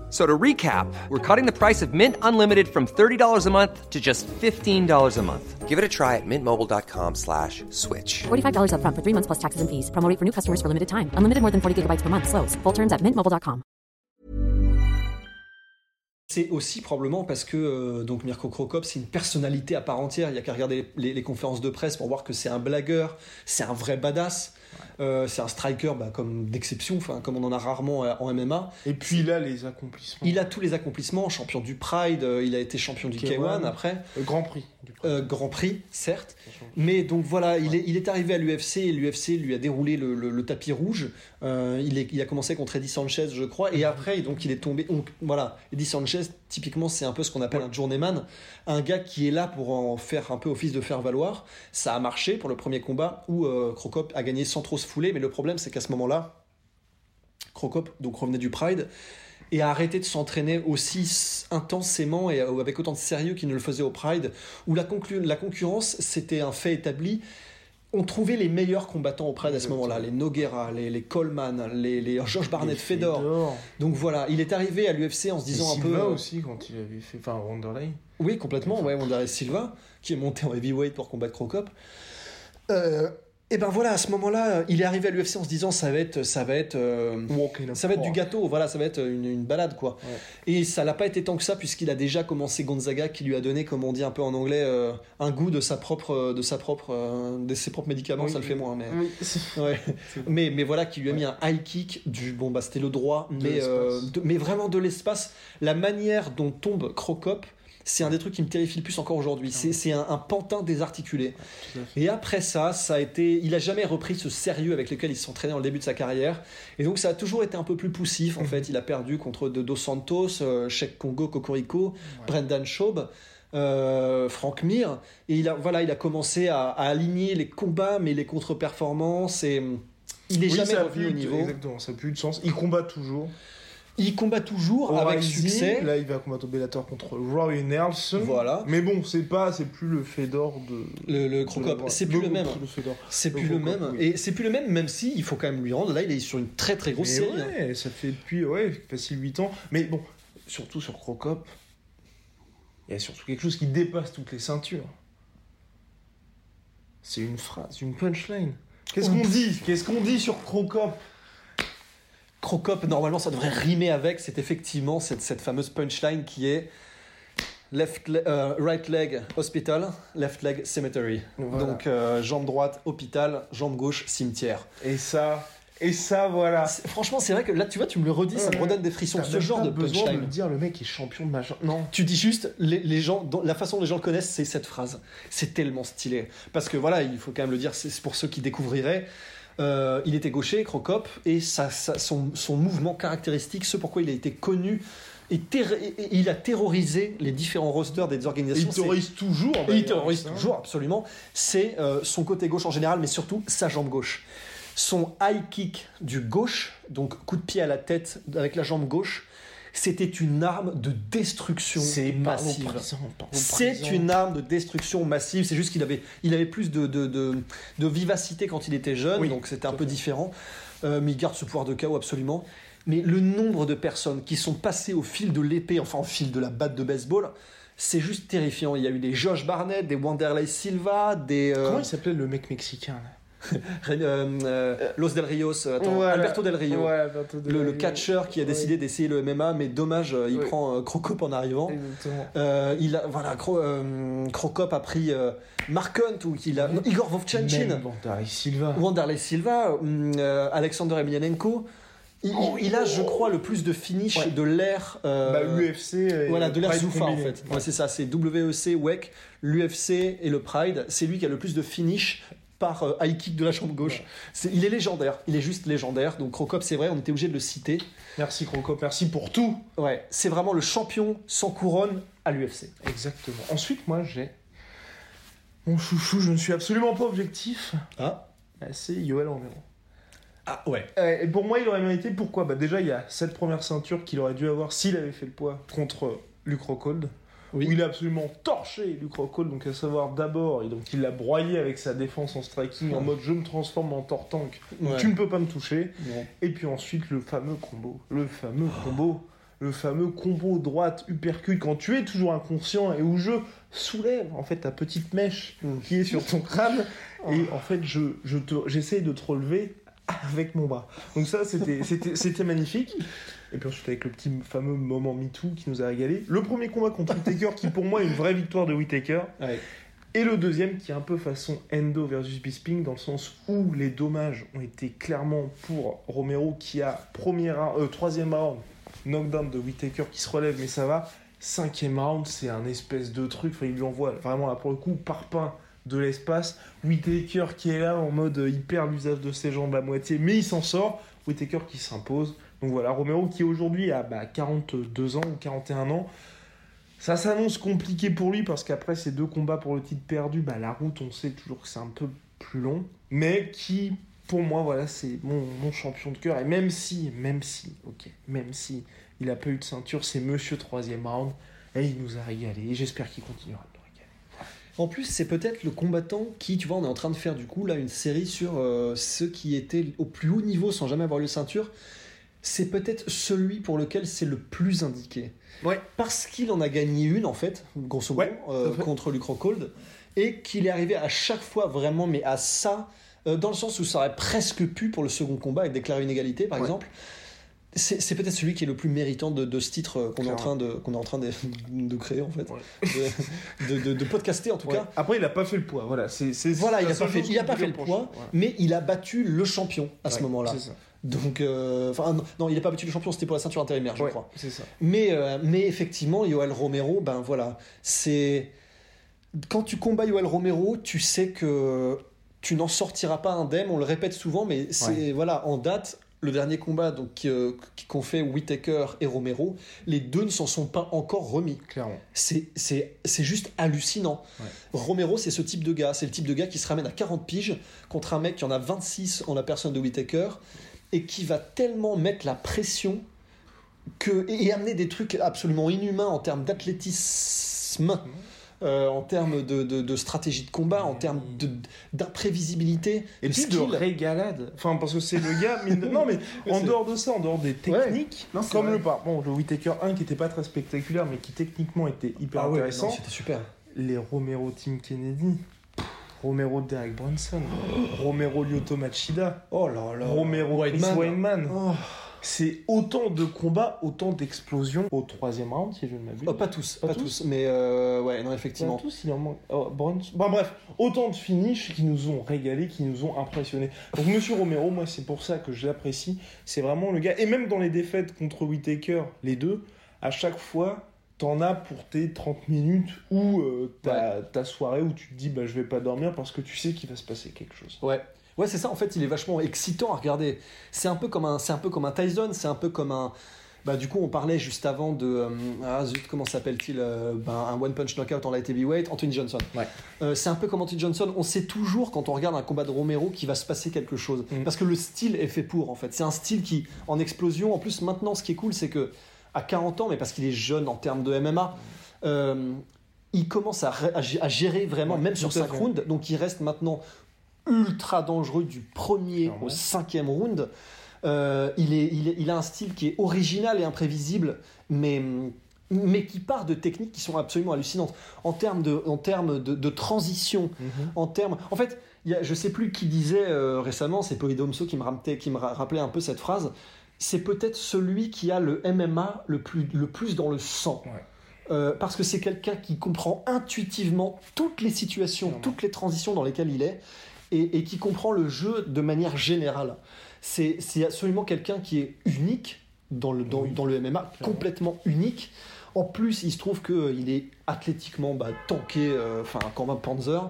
So to recap, we're cutting the price of Mint Unlimited from $30 a month to just $15 a month. Give it a try at mintmobile.com slash switch. $45 upfront for three months plus taxes and fees. Promo for new customers for limited time. Unlimited more than 40 gigabytes per month. Slows. Full terms at mintmobile.com. c'est aussi probablement parce que euh, donc Mirko Krokop c'est une personnalité à part entière, il y a qu'à regarder les, les conférences de presse pour voir que c'est un blagueur, c'est un vrai badass, Euh, c'est un striker bah, comme d'exception, comme on en a rarement euh, en MMA. Et puis là les accomplissements. Il a tous les accomplissements, champion du Pride, euh, il a été champion du K1. K1 après. Grand Prix. Du Grand Prix, certes. Mais donc voilà, il, est, il est arrivé à l'UFC et l'UFC lui a déroulé le, le- le tapis rouge. Il, est- il a commencé contre Eddie Sanchez, je crois, et après, donc il est tombé. Donc voilà, Eddie Sanchez, typiquement, c'est un peu ce qu'on appelle un journeyman, un gars qui est là pour en faire un peu office de faire valoir. Ça a marché pour le premier combat où euh, Crocop a gagné sans trop se fouler, mais le problème, c'est qu'à ce moment-là, Crocop, donc revenait du Pride, et a arrêté de s'entraîner aussi intensément et euh, avec autant de sérieux qu'il ne le faisait au Pride, où la, conclu- la concurrence, c'était un fait établi. On trouvait les meilleurs combattants au Pride à ce moment-là, les Noguera, les, les Coleman, les, les Josh Barnett, Et Fedor. Donc voilà, il est arrivé à l'UFC en se Et disant un peu. Silva euh, aussi, quand il avait fait. Enfin, Wanderlei. Oui, complètement. Ouais, Wanderlei Silva, qui est monté en heavyweight pour combattre Crocop. Euh, et ben voilà, à ce moment-là, il est arrivé à l'UFC en se disant ça va être, ça va être, euh, ça va être du gâteau. Voilà, ça va être une, une balade quoi. Et ça l'a pas été tant que ça puisqu'il a déjà commencé Gonzaga, qui lui a donné, comme on dit un peu en anglais, euh, un goût de sa propre, de sa propre, euh, de ses propres médicaments. Oui. Ça le fait moins, mais. Oui, c'est- Ouais. mais, mais voilà, qui lui a mis un high kick du bon bah c'était le droit, mais euh, de- mais vraiment de l'espace. La manière dont tombe Crocop, c'est un des trucs qui me terrifie le plus encore aujourd'hui. C'est c'est un, un pantin désarticulé. Et après ça, ça a été, il a jamais repris ce sérieux avec lequel il s'entraînait au début de sa carrière. Et donc ça a toujours été un peu plus poussif. En fait, il a perdu contre de Dos Santos, euh, Sheikh Congo, Cocorico, Brendan Schaub. euh, Frank Mir et il a voilà il a commencé à, à aligner les combats mais les contre-performances et hum, il est Oui, jamais revenu au niveau Exactement, ça n'a plus de sens. Il combat toujours. Il combat toujours avec succès Là, il va combattre au Bellator contre Roy Nelson. Voilà. Mais bon, c'est pas, c'est plus le Fedor de. le, le Crocop c'est plus le même c'est plus Le même oui. et c'est plus le même même si il faut quand même lui rendre là il est sur une très très grosse série hein. ouais, ça fait depuis ouais, facile 8 ans. Mais bon, surtout sur Crocop, il y a surtout quelque chose qui dépasse toutes les ceintures. C'est une phrase, une punchline. Qu'est-ce qu'on dit? Qu'est-ce qu'on dit sur Crocop? Crocop, normalement, ça devrait rimer avec. C'est effectivement cette, cette fameuse punchline qui est left le- euh, right leg hospital, left leg cemetery. Voilà. Donc euh, jambe droite hôpital, jambe gauche cimetière. Et ça, et ça, voilà. Franchement, c'est vrai que là, tu vois, tu me le redis, ça me redonne des frissons. Ce genre pas de besoin de punchline. me dire le mec est champion de machin. Non. Tu dis juste, les, les gens, la façon dont les gens le connaissent, c'est cette phrase. C'est tellement stylé. Parce que voilà, il faut quand même le dire, c'est pour ceux qui découvriraient. Euh, il était gaucher, Crocop, et ça, ça- son, son mouvement caractéristique, ce pourquoi il a été connu, et, il a terrorisé les différents rosters des Et organisations. il terrorise toujours. et il terrorise hein. toujours, absolument. C'est euh, son côté gauche en général, mais surtout sa jambe gauche. Son high kick du gauche, donc coup de pied à la tête avec la jambe gauche, c'était une arme de destruction massive. C'est une arme de destruction massive. C'est juste qu'il avait, il avait plus de, de, de, de vivacité quand il était jeune, Oui, donc c'était un peu fait. différent. Euh, mais il garde ce pouvoir de chaos absolument. Mais le nombre de personnes qui sont passées au fil de l'épée, enfin au fil de la batte de baseball, c'est juste terrifiant. Il y a eu des Josh Barnett, des Wanderlei Silva, des euh, Comment il s'appelait le mec mexicain là? Los Del Rios, euh, attends, Voilà. Alberto Del Rio. Ouais, Alberto Del Le, le catcheur qui a décidé d'essayer le MMA, mais dommage, euh, il Oui. prend euh, Crocop en arrivant. Euh, il a, voilà, Cro- euh, Crocop a pris euh, Mark Hunt ou il a non, Igor Vovchanchin, Bandari Silva. Wanderlei Silva, hum, euh, Alexander Emelianenko. Il, a, je crois, le plus de finish Ouais. de l'ère. euh, Bah, UFC. voilà, de l'ère Zoufa en fait. Ouais, c'est ça, c'est WEC, WEC, l'UFC et le Pride. C'est lui qui a le plus de finish par euh, high kick de la jambe gauche. Il est légendaire, il est juste légendaire. Donc Crocop, c'est vrai, on était obligé de le citer. Merci Crocop, merci pour tout. Ouais, c'est vraiment le champion sans couronne à l'UFC. Exactement. Ensuite, moi, j'ai mon chouchou. Je ne suis absolument pas objectif. Ah, Bah, C'est Yoel Romero. ah ouais. Euh, et pour moi, il aurait mérité. Pourquoi? Bah déjà, il y a cette première ceinture qu'il aurait dû avoir s'il avait fait le poids contre Luke Rockhold. Oui. Où il a absolument torché Luke Rockhold. Donc à savoir d'abord, et donc il l'a broyé avec sa défense en striking en mode je me transforme en tortank. Ouais. Tu ne peux pas me toucher. Et puis ensuite le fameux combo. Le fameux combo. Le fameux combo droite uppercut quand tu es toujours inconscient et où je soulève en fait ta petite mèche Mm. qui est sur ton crâne et en fait je, je te, j'essaie de te relever avec mon bras. Donc ça c'était, c'était, c'était magnifique. Et puis ensuite avec le petit fameux moment MeToo qui nous a régalé. Le premier combat contre Whittaker qui pour moi est une vraie victoire de Whittaker. Ouais. Et le deuxième qui est un peu façon Endo versus Bisping dans le sens où les dommages ont été clairement pour Romero qui a premier round- euh, troisième round knockdown de Whittaker qui se relève mais ça va. Cinquième round c'est un espèce de truc, enfin, il lui envoie vraiment là pour le coup parpaing de l'espace. Whittaker qui est là en mode euh, il perd l'usage de ses jambes à moitié mais il s'en sort. Whittaker qui s'impose. Donc voilà, Romero qui aujourd'hui a bah, 42 ans ou 41 ans. Ça s'annonce compliqué pour lui parce qu'après ces deux combats pour le titre perdu, bah, la route, on sait toujours que c'est un peu plus long, mais qui pour moi, voilà, c'est mon, champion de cœur. Et même si, même si, ok, même si il a pas eu de ceinture, c'est Monsieur troisième round. Et il nous a régalé. Et j'espère qu'il continuera. En plus, c'est peut-être le combattant qui, tu vois, on est en train de faire du coup là une série sur euh, ceux qui étaient au plus haut niveau sans jamais avoir eu ceinture. C'est peut-être celui pour lequel c'est le plus indiqué. Ouais. Parce qu'il en a gagné une en fait, grosso modo, Ouais, euh, contre Lucro Cold, et qu'il est arrivé à chaque fois vraiment, mais à ça, euh, dans le sens où ça aurait presque pu pour le second combat et déclarer une égalité par Ouais. exemple. C'est peut-être celui qui est le plus méritant de, de ce titre euh, qu'on est en train de qu'on est en train de, de créer en fait, Ouais. de, de- podcaster en tout Ouais. cas. Après, il a pas fait le poids. Voilà, c'est Voilà, il a pas fait, il a pas fait le poids, Voilà. mais il a battu le champion à ce moment-là. Donc, euh, enfin, non, non, il n'a pas battu le champion, c'était pour la ceinture intérimaire, je crois. c'est ça. Mais, euh, mais effectivement, Yoel Romero, ben voilà, c'est quand tu combats Yoel Romero, tu sais que tu n'en sortiras pas indemne. On le répète souvent, mais c'est voilà en date. Le dernier combat donc euh, qu'ont fait Whitaker et Romero, les deux ne s'en sont pas encore remis. Clairement. C'est, c'est, juste hallucinant. Ouais. Romero, c'est ce type de gars. C'est le type de gars qui se ramène à 40 piges contre un mec qui en a 26 en la personne de Whitaker et qui va tellement mettre la pression que, et amener des trucs absolument inhumains en termes d'athlétisme, euh, en termes de, de- de stratégie de combat, en termes d'imprévisibilité, Et de puis de régalade. Enfin, parce que c'est le gars. de- Non, mais en dehors de ça, en dehors des techniques, Non, comme vrai. le par bon, le Whitaker 1 qui était pas très spectaculaire, mais qui techniquement était hyper Ah ouais, intéressant. c'était super. les Romero Team Kennedy, Romero Derek Brunson, Romero Lyoto Machida, Oh là là. Romero Chris. Oh. C'est autant de combats, autant d'explosions au troisième round, si je ne m'abuse. Oh, pas tous, pas, Pas tous. tous mais euh, ouais, non, Pas effectivement. tous, il en manque. Oh. Bon, bref, autant de finishes qui nous ont régalé, qui nous ont impressionnés. Donc, Monsieur Romero, moi, c'est pour ça que je l'apprécie. C'est vraiment le gars. Et même dans les défaites contre Whitaker, les deux, à chaque fois, t'en as pour tes 30 minutes ou euh, ta, ta soirée où tu te dis, bah, je vais pas dormir parce que tu sais qu'il va se passer quelque chose. Ouais. Ouais, c'est ça. En fait, il est vachement excitant à regarder. C'est un peu comme un, c'est un peu comme un Tyson. C'est un peu comme un. Bah, du coup, on parlait juste avant de. euh, ah zut, comment s'appelle-t-il euh, ben, Un one punch knockout en light heavyweight, Anthony Johnson. Ouais. Euh, c'est un peu comme Anthony Johnson. On sait toujours quand on regarde un combat de Romero qu'il va se passer quelque chose. Mm. Parce que le style est fait pour, en fait. C'est un style qui, en explosion. En plus, maintenant, ce qui est cool, c'est que à 40 ans, mais parce qu'il est jeune en termes de MMA, euh, il commence à, à gé- à gérer vraiment, Ouais, même sur tout à 5 fait. rounds. Donc, il reste maintenant ultra dangereux du premier Clairement. au cinquième round. Euh, il, est, il, est- il a un style qui est original et imprévisible, mais, mais qui part de techniques qui sont absolument hallucinantes. En termes de, en termes de, de transition, en termes. En fait, y a, je sais plus qui disait euh, récemment, c'est Poidomso qui me, rappelait, qui me ra- rappelait un peu cette phrase. C'est peut-être celui qui a le MMA le plus, le plus dans le sang. Ouais. Euh, parce que c'est quelqu'un qui comprend intuitivement toutes les situations, Clairement. toutes les transitions dans lesquelles il est, et, et qui comprend le jeu de manière générale. C'est absolument quelqu'un qui est unique dans le, dans, Oui. dans le MMA, complètement unique. En plus, il se trouve qu'il est athlétiquement bah, tanké, euh, enfin, comme un Panzer.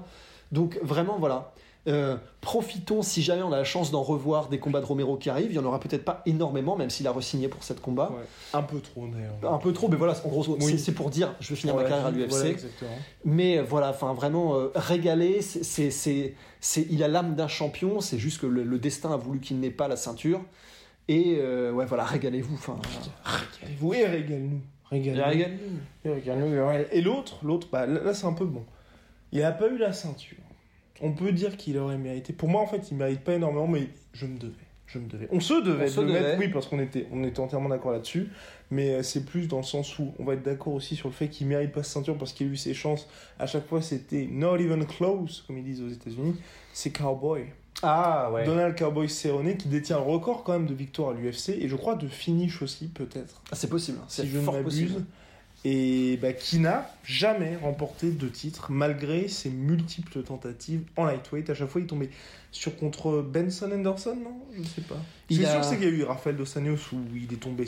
Donc, vraiment, voilà. Euh, profitons, si jamais on a la chance d'en revoir des combats de Romero qui arrivent. Il y en aura peut-être pas énormément, même s'il a re-signé pour cette combat. Ouais. Un peu trop d'ailleurs. Un peu trop, mais voilà, en gros, c'est- Oui. c'est pour dire, je vais finir ma carrière à l'UFC. voilà. Mais euh, voilà, enfin vraiment euh, régalé. C'est, c'est, c'est, c'est- il a l'âme d'un champion. C'est juste que le, le destin a voulu qu'il n'ait pas la ceinture. Et euh, ouais, voilà, régalez-vous. Enfin, Régalez-vous et régale-nous. Régale-nous. Et régale- l'autre, l'autre, bah, là, c'est un peu bon. Il a pas eu la ceinture. On peut dire qu'il aurait mérité. Pour moi, en fait, il mérite pas énormément, mais je me devais. Je me devais. On se devait On de se le devait. mettre, oui, parce qu'on était, on était entièrement d'accord là-dessus. Mais euh, c'est plus dans le sens où on va être d'accord aussi sur le fait qu'il mérite pas sa ceinture parce qu'il a eu ses chances. À chaque fois, c'était not even close, comme ils disent aux États-Unis. C'est Cowboy. Ah ouais. Donald Cowboy Cerrone qui détient un record quand même de victoires à l'UFC et je crois de finish aussi, peut-être Ah, c'est possible. C'est si je ne m'abuse. Et bah, qui n'a jamais remporté de titre malgré ses multiples tentatives en lightweight. À chaque fois, il tombait sur contre Benson Anderson, non? Je ne sais pas. C'est a- sûr que c'est qu'il y a eu Rafael Dos Anjos où il est tombé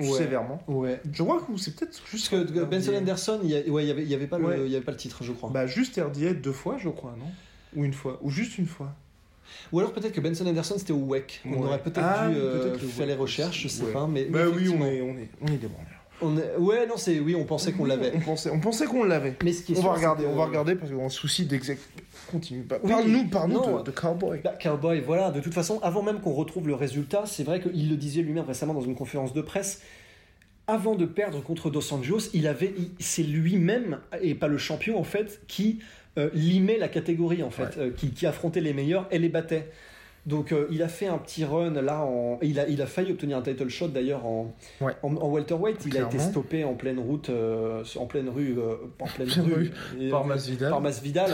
Ouais. sévèrement. Ouais. Je crois que c'est peut-être juste. Parce que Benson Anderson, il y, ouais, y avait, y avait pas Ouais. le, il y avait pas le titre, je crois. Bah, juste RDA deux fois, je crois, non? Ou une fois Ou juste une fois Ou alors peut-être que Benson Anderson c'était au WEC. On aurait peut-être Ah, dû euh, faire les recherches, je sais pas. Mais Bah oui, on est, on est, on est des branleurs. On est- Ouais, non, c'est oui, on pensait qu'on l'avait. On pensait, on pensait qu'on l'avait. Mais ce qui est On sûr, va regarder, que- on va regarder parce qu'on a un souci d'exact. Continue. Bah, Oui, parle-nous, parle-nous de, de Cowboy. Bah, Cowboy, voilà, de toute façon, avant même qu'on retrouve le résultat, c'est vrai qu'il le disait lui-même récemment dans une conférence de presse. Avant de perdre contre Dos Anjos, il avait, c'est lui-même et pas le champion en fait qui euh, limait la catégorie en fait, euh, qui, qui affrontait les meilleurs et les battait. Donc euh, il a fait un petit run là, en, il a, il a failli obtenir un title shot d'ailleurs en, Ouais. en, en welterweight. Il a été stoppé en pleine route, euh, en pleine rue, euh, en pleine Pleine rue, rue, et- par Masvidal. Par Masvidal.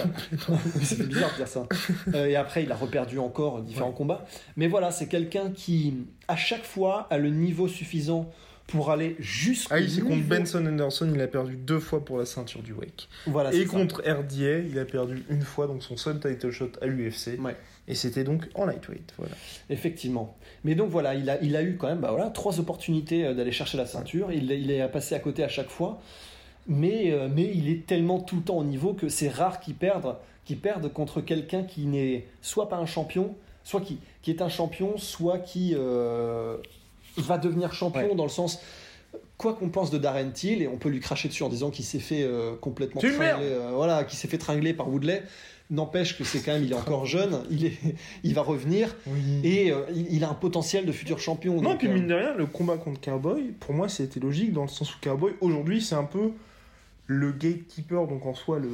Fait bizarre de dire ça. Et après, il a reperdu encore différents combats. Mais voilà, c'est quelqu'un qui, à chaque fois, a le niveau suffisant pour aller jusqu'au Ah, il c'est contre niveau- Benson Anderson, il a perdu deux fois pour la ceinture du Wake. Voilà, Et c'est ça. contre RDA, il a perdu une fois, donc son seul title shot à l'UFC. Ouais. Et c'était donc en lightweight. Voilà. Effectivement. Mais donc voilà, il a, il a eu quand même bah voilà, trois opportunités euh, d'aller chercher la ceinture. Il, il est passé à côté à chaque fois. Mais, euh, mais il est tellement tout le temps au niveau que c'est rare qu'il perde, qu'il perde contre quelqu'un qui n'est soit pas un champion, soit qui, qui est un champion, soit qui euh, va devenir champion Ouais. dans le sens. Quoi qu'on pense de Darren Till, et on peut lui cracher dessus en disant qu'il s'est fait euh, complètement tringler, euh, voilà, qu'il s'est fait tringler par Woodley, n'empêche que c'est quand même, il est encore jeune, il, est, il va revenir, et euh, il, il a un potentiel de futur champion. Non, donc, puis euh, mine de rien, le combat contre Cowboy, pour moi, c'était logique dans le sens où Cowboy, aujourd'hui, c'est un peu le gatekeeper, donc en soi, le.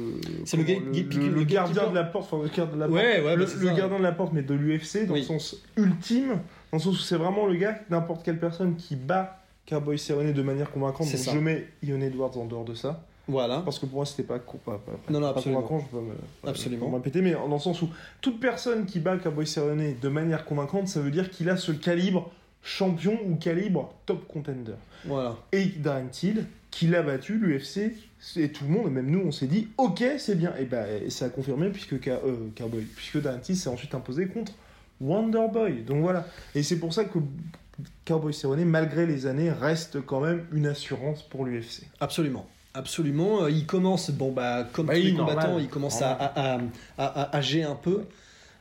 C'est le le, gate- le le gardien de la porte, enfin, le gardien de la porte. Ouais, ouais, le, bah, ça. gardien de la porte, mais de l'UFC, dans Oui. le sens ultime, dans le sens où c'est vraiment le gars, n'importe quelle personne qui bat Cowboy Cerrone de manière convaincante. Donc ça. je mets Ion Edwards en dehors de ça. Voilà. Parce que pour moi, c'était pas, pas, pas, Non, non, pas absolument. convaincant, je peux me, Absolument. pas me répéter, mais dans le sens où toute personne qui bat Cowboy Cerrone de manière convaincante, ça veut dire qu'il a ce calibre champion ou calibre top contender. Voilà. Et Darren Till, qui l'a battu, l'UFC, et tout le monde, et même nous, on s'est dit, ok, c'est bien. Et et ça a confirmé, puisque, euh, Cowboy, puisque Darren Till s'est ensuite imposé contre Wonderboy. Donc voilà. Et c'est pour ça que Cowboy Cerrone, malgré les années, reste quand même une assurance pour l'UFC. Absolument. Absolument. Euh, Il commence, bon, bah, comme Bah tous les combattants, normal. il commence à, à, à, à- un peu.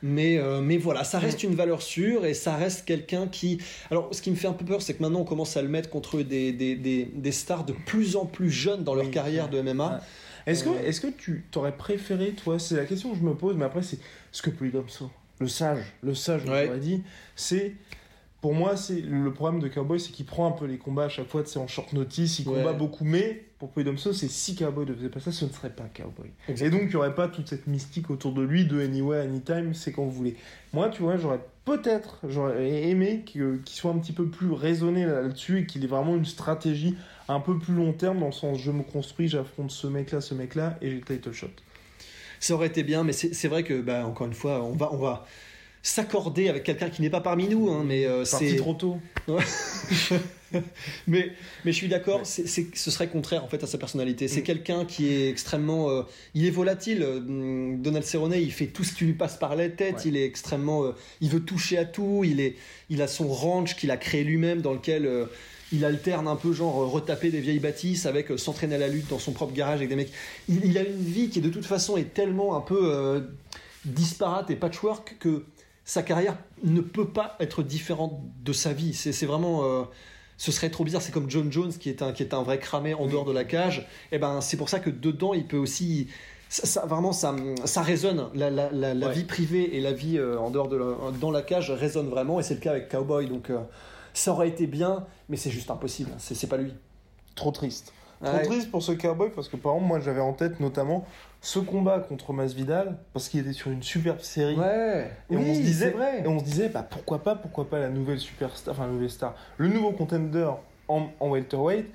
Mais, euh, mais voilà, ça reste une valeur sûre et ça reste quelqu'un qui. Alors, ce qui me fait un peu peur, c'est que maintenant on commence à le mettre contre des, des, des, des stars de plus en plus jeunes dans leur Oui. carrière de MMA. Ouais. Est-ce que, Euh, est-ce que tu t'aurais préféré, toi, c'est la question que je me pose, mais après, c'est ce que Polydomso, le sage, le sage, on Ouais. aurait dit, c'est. Pour moi, c'est le problème de Cowboy, c'est qu'il prend un peu les combats à chaque fois, tu sais, en short notice, il Ouais. combat beaucoup, mais pour Polydomso, c'est si Cowboy ne faisait pas ça, ce ne serait pas Cowboy. Exactement. Et donc, il n'y aurait pas toute cette mystique autour de lui, de anyway, anytime, c'est quand vous voulez. Moi, tu vois, j'aurais peut-être, j'aurais aimé qu'il soit un petit peu plus raisonné là- là-dessus et qu'il ait vraiment une stratégie un peu plus long terme dans le sens je me construis, j'affronte ce mec-là, ce mec-là et j'ai title shot. Ça aurait été bien, mais c'est c'est vrai que, bah, encore une fois, on va, on va s'accorder avec quelqu'un qui n'est pas parmi nous, hein, mais euh, Parti c'est. trop tôt. mais, mais je suis d'accord, ce serait contraire en fait à sa personnalité. C'est Mm. quelqu'un qui est extrêmement. euh, il est volatile. euh, Donald Cerrone, il fait tout ce qui lui passe par la tête. Ouais. Il est extrêmement. euh, il veut toucher à tout. Il, est, il a son ranch qu'il a créé lui-même dans lequel. il alterne un peu genre retaper des vieilles bâtisses avec euh, s'entraîner à la lutte dans son propre garage avec des mecs. Il, il a une vie qui de toute façon est tellement un peu euh, disparate et patchwork que sa carrière ne peut pas être différente de sa vie. C'est vraiment. euh, ce serait trop bizarre. C'est comme John Jones qui est un, qui est un vrai cramé en dehors de la cage. Et ben, c'est pour ça que dedans, il peut aussi. Ça, ça- vraiment, ça, ça résonne. La, la- la- la Ouais. vie privée et la vie euh, en dehors de la- dans la cage résonnent vraiment. Et c'est le cas avec Cowboy. Donc, euh, ça aurait été bien, mais c'est juste impossible. C'est c'est pas lui. Trop triste. Trop Ouais. triste pour ce cowboy parce que par exemple, moi j'avais en tête notamment ce combat contre Masvidal parce qu'il était sur une superbe série. Ouais. Et on se disait, vrai. et on se disait, bah pourquoi pas, pourquoi pas la nouvelle superstar, enfin la nouvelle star, le nouveau contender en, en welterweight.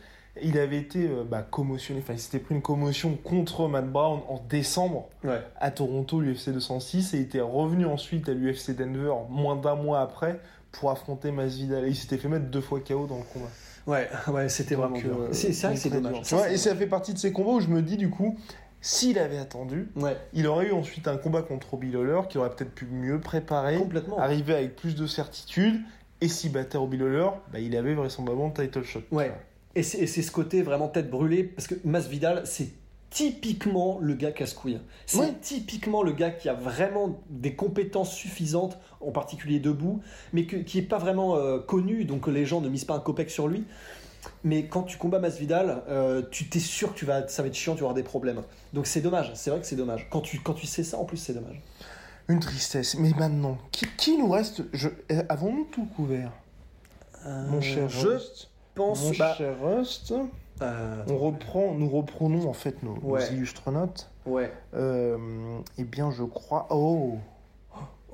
Il avait été euh, bah, commotionné, enfin il s'était pris une commotion contre Matt Brown en décembre Ouais. à Toronto, l'UFC 206, et il était revenu ensuite à l'UFC Denver moins d'un mois après pour affronter Masvidal. Et il s'était fait mettre deux fois KO dans le combat. Ouais, ouais, c'était vraiment dur. euh, C'est vrai que dommage. dur. Ça, et ça fait partie de ces combats où je me dis du coup, s'il avait attendu, Ouais, il aurait eu ensuite un combat contre Robbie Lawler qui aurait peut-être pu mieux préparer, complètement. arriver avec plus de certitude. Et s'il battait Robbie Lawler, bah, il avait vraisemblablement le title shot. Ouais. Et c'est ce côté vraiment tête brûlée, parce que Masvidal, c'est typiquement le gars casse-couille. C'est Ouais. typiquement le gars qui a vraiment des compétences suffisantes, en particulier debout, mais que- qui n'est pas vraiment euh, connu, donc les gens ne misent pas un copec sur lui. Mais quand tu combats Masvidal, euh, tu t'es sûr que tu vas, ça va être chiant, tu vas avoir des problèmes. Donc c'est dommage, c'est vrai que c'est dommage. Quand tu, quand tu sais ça, en plus, c'est dommage. Une tristesse. Mais maintenant, qui, qui nous reste? Je... euh, Avons-nous tout couvert? Mon cher je Rust. pense. Mon bah, cher Rust. Euh, On reprend, nous reprenons en fait nos, nos Ouais. illustres notes. ouais. Euh, eh bien, je crois. Oh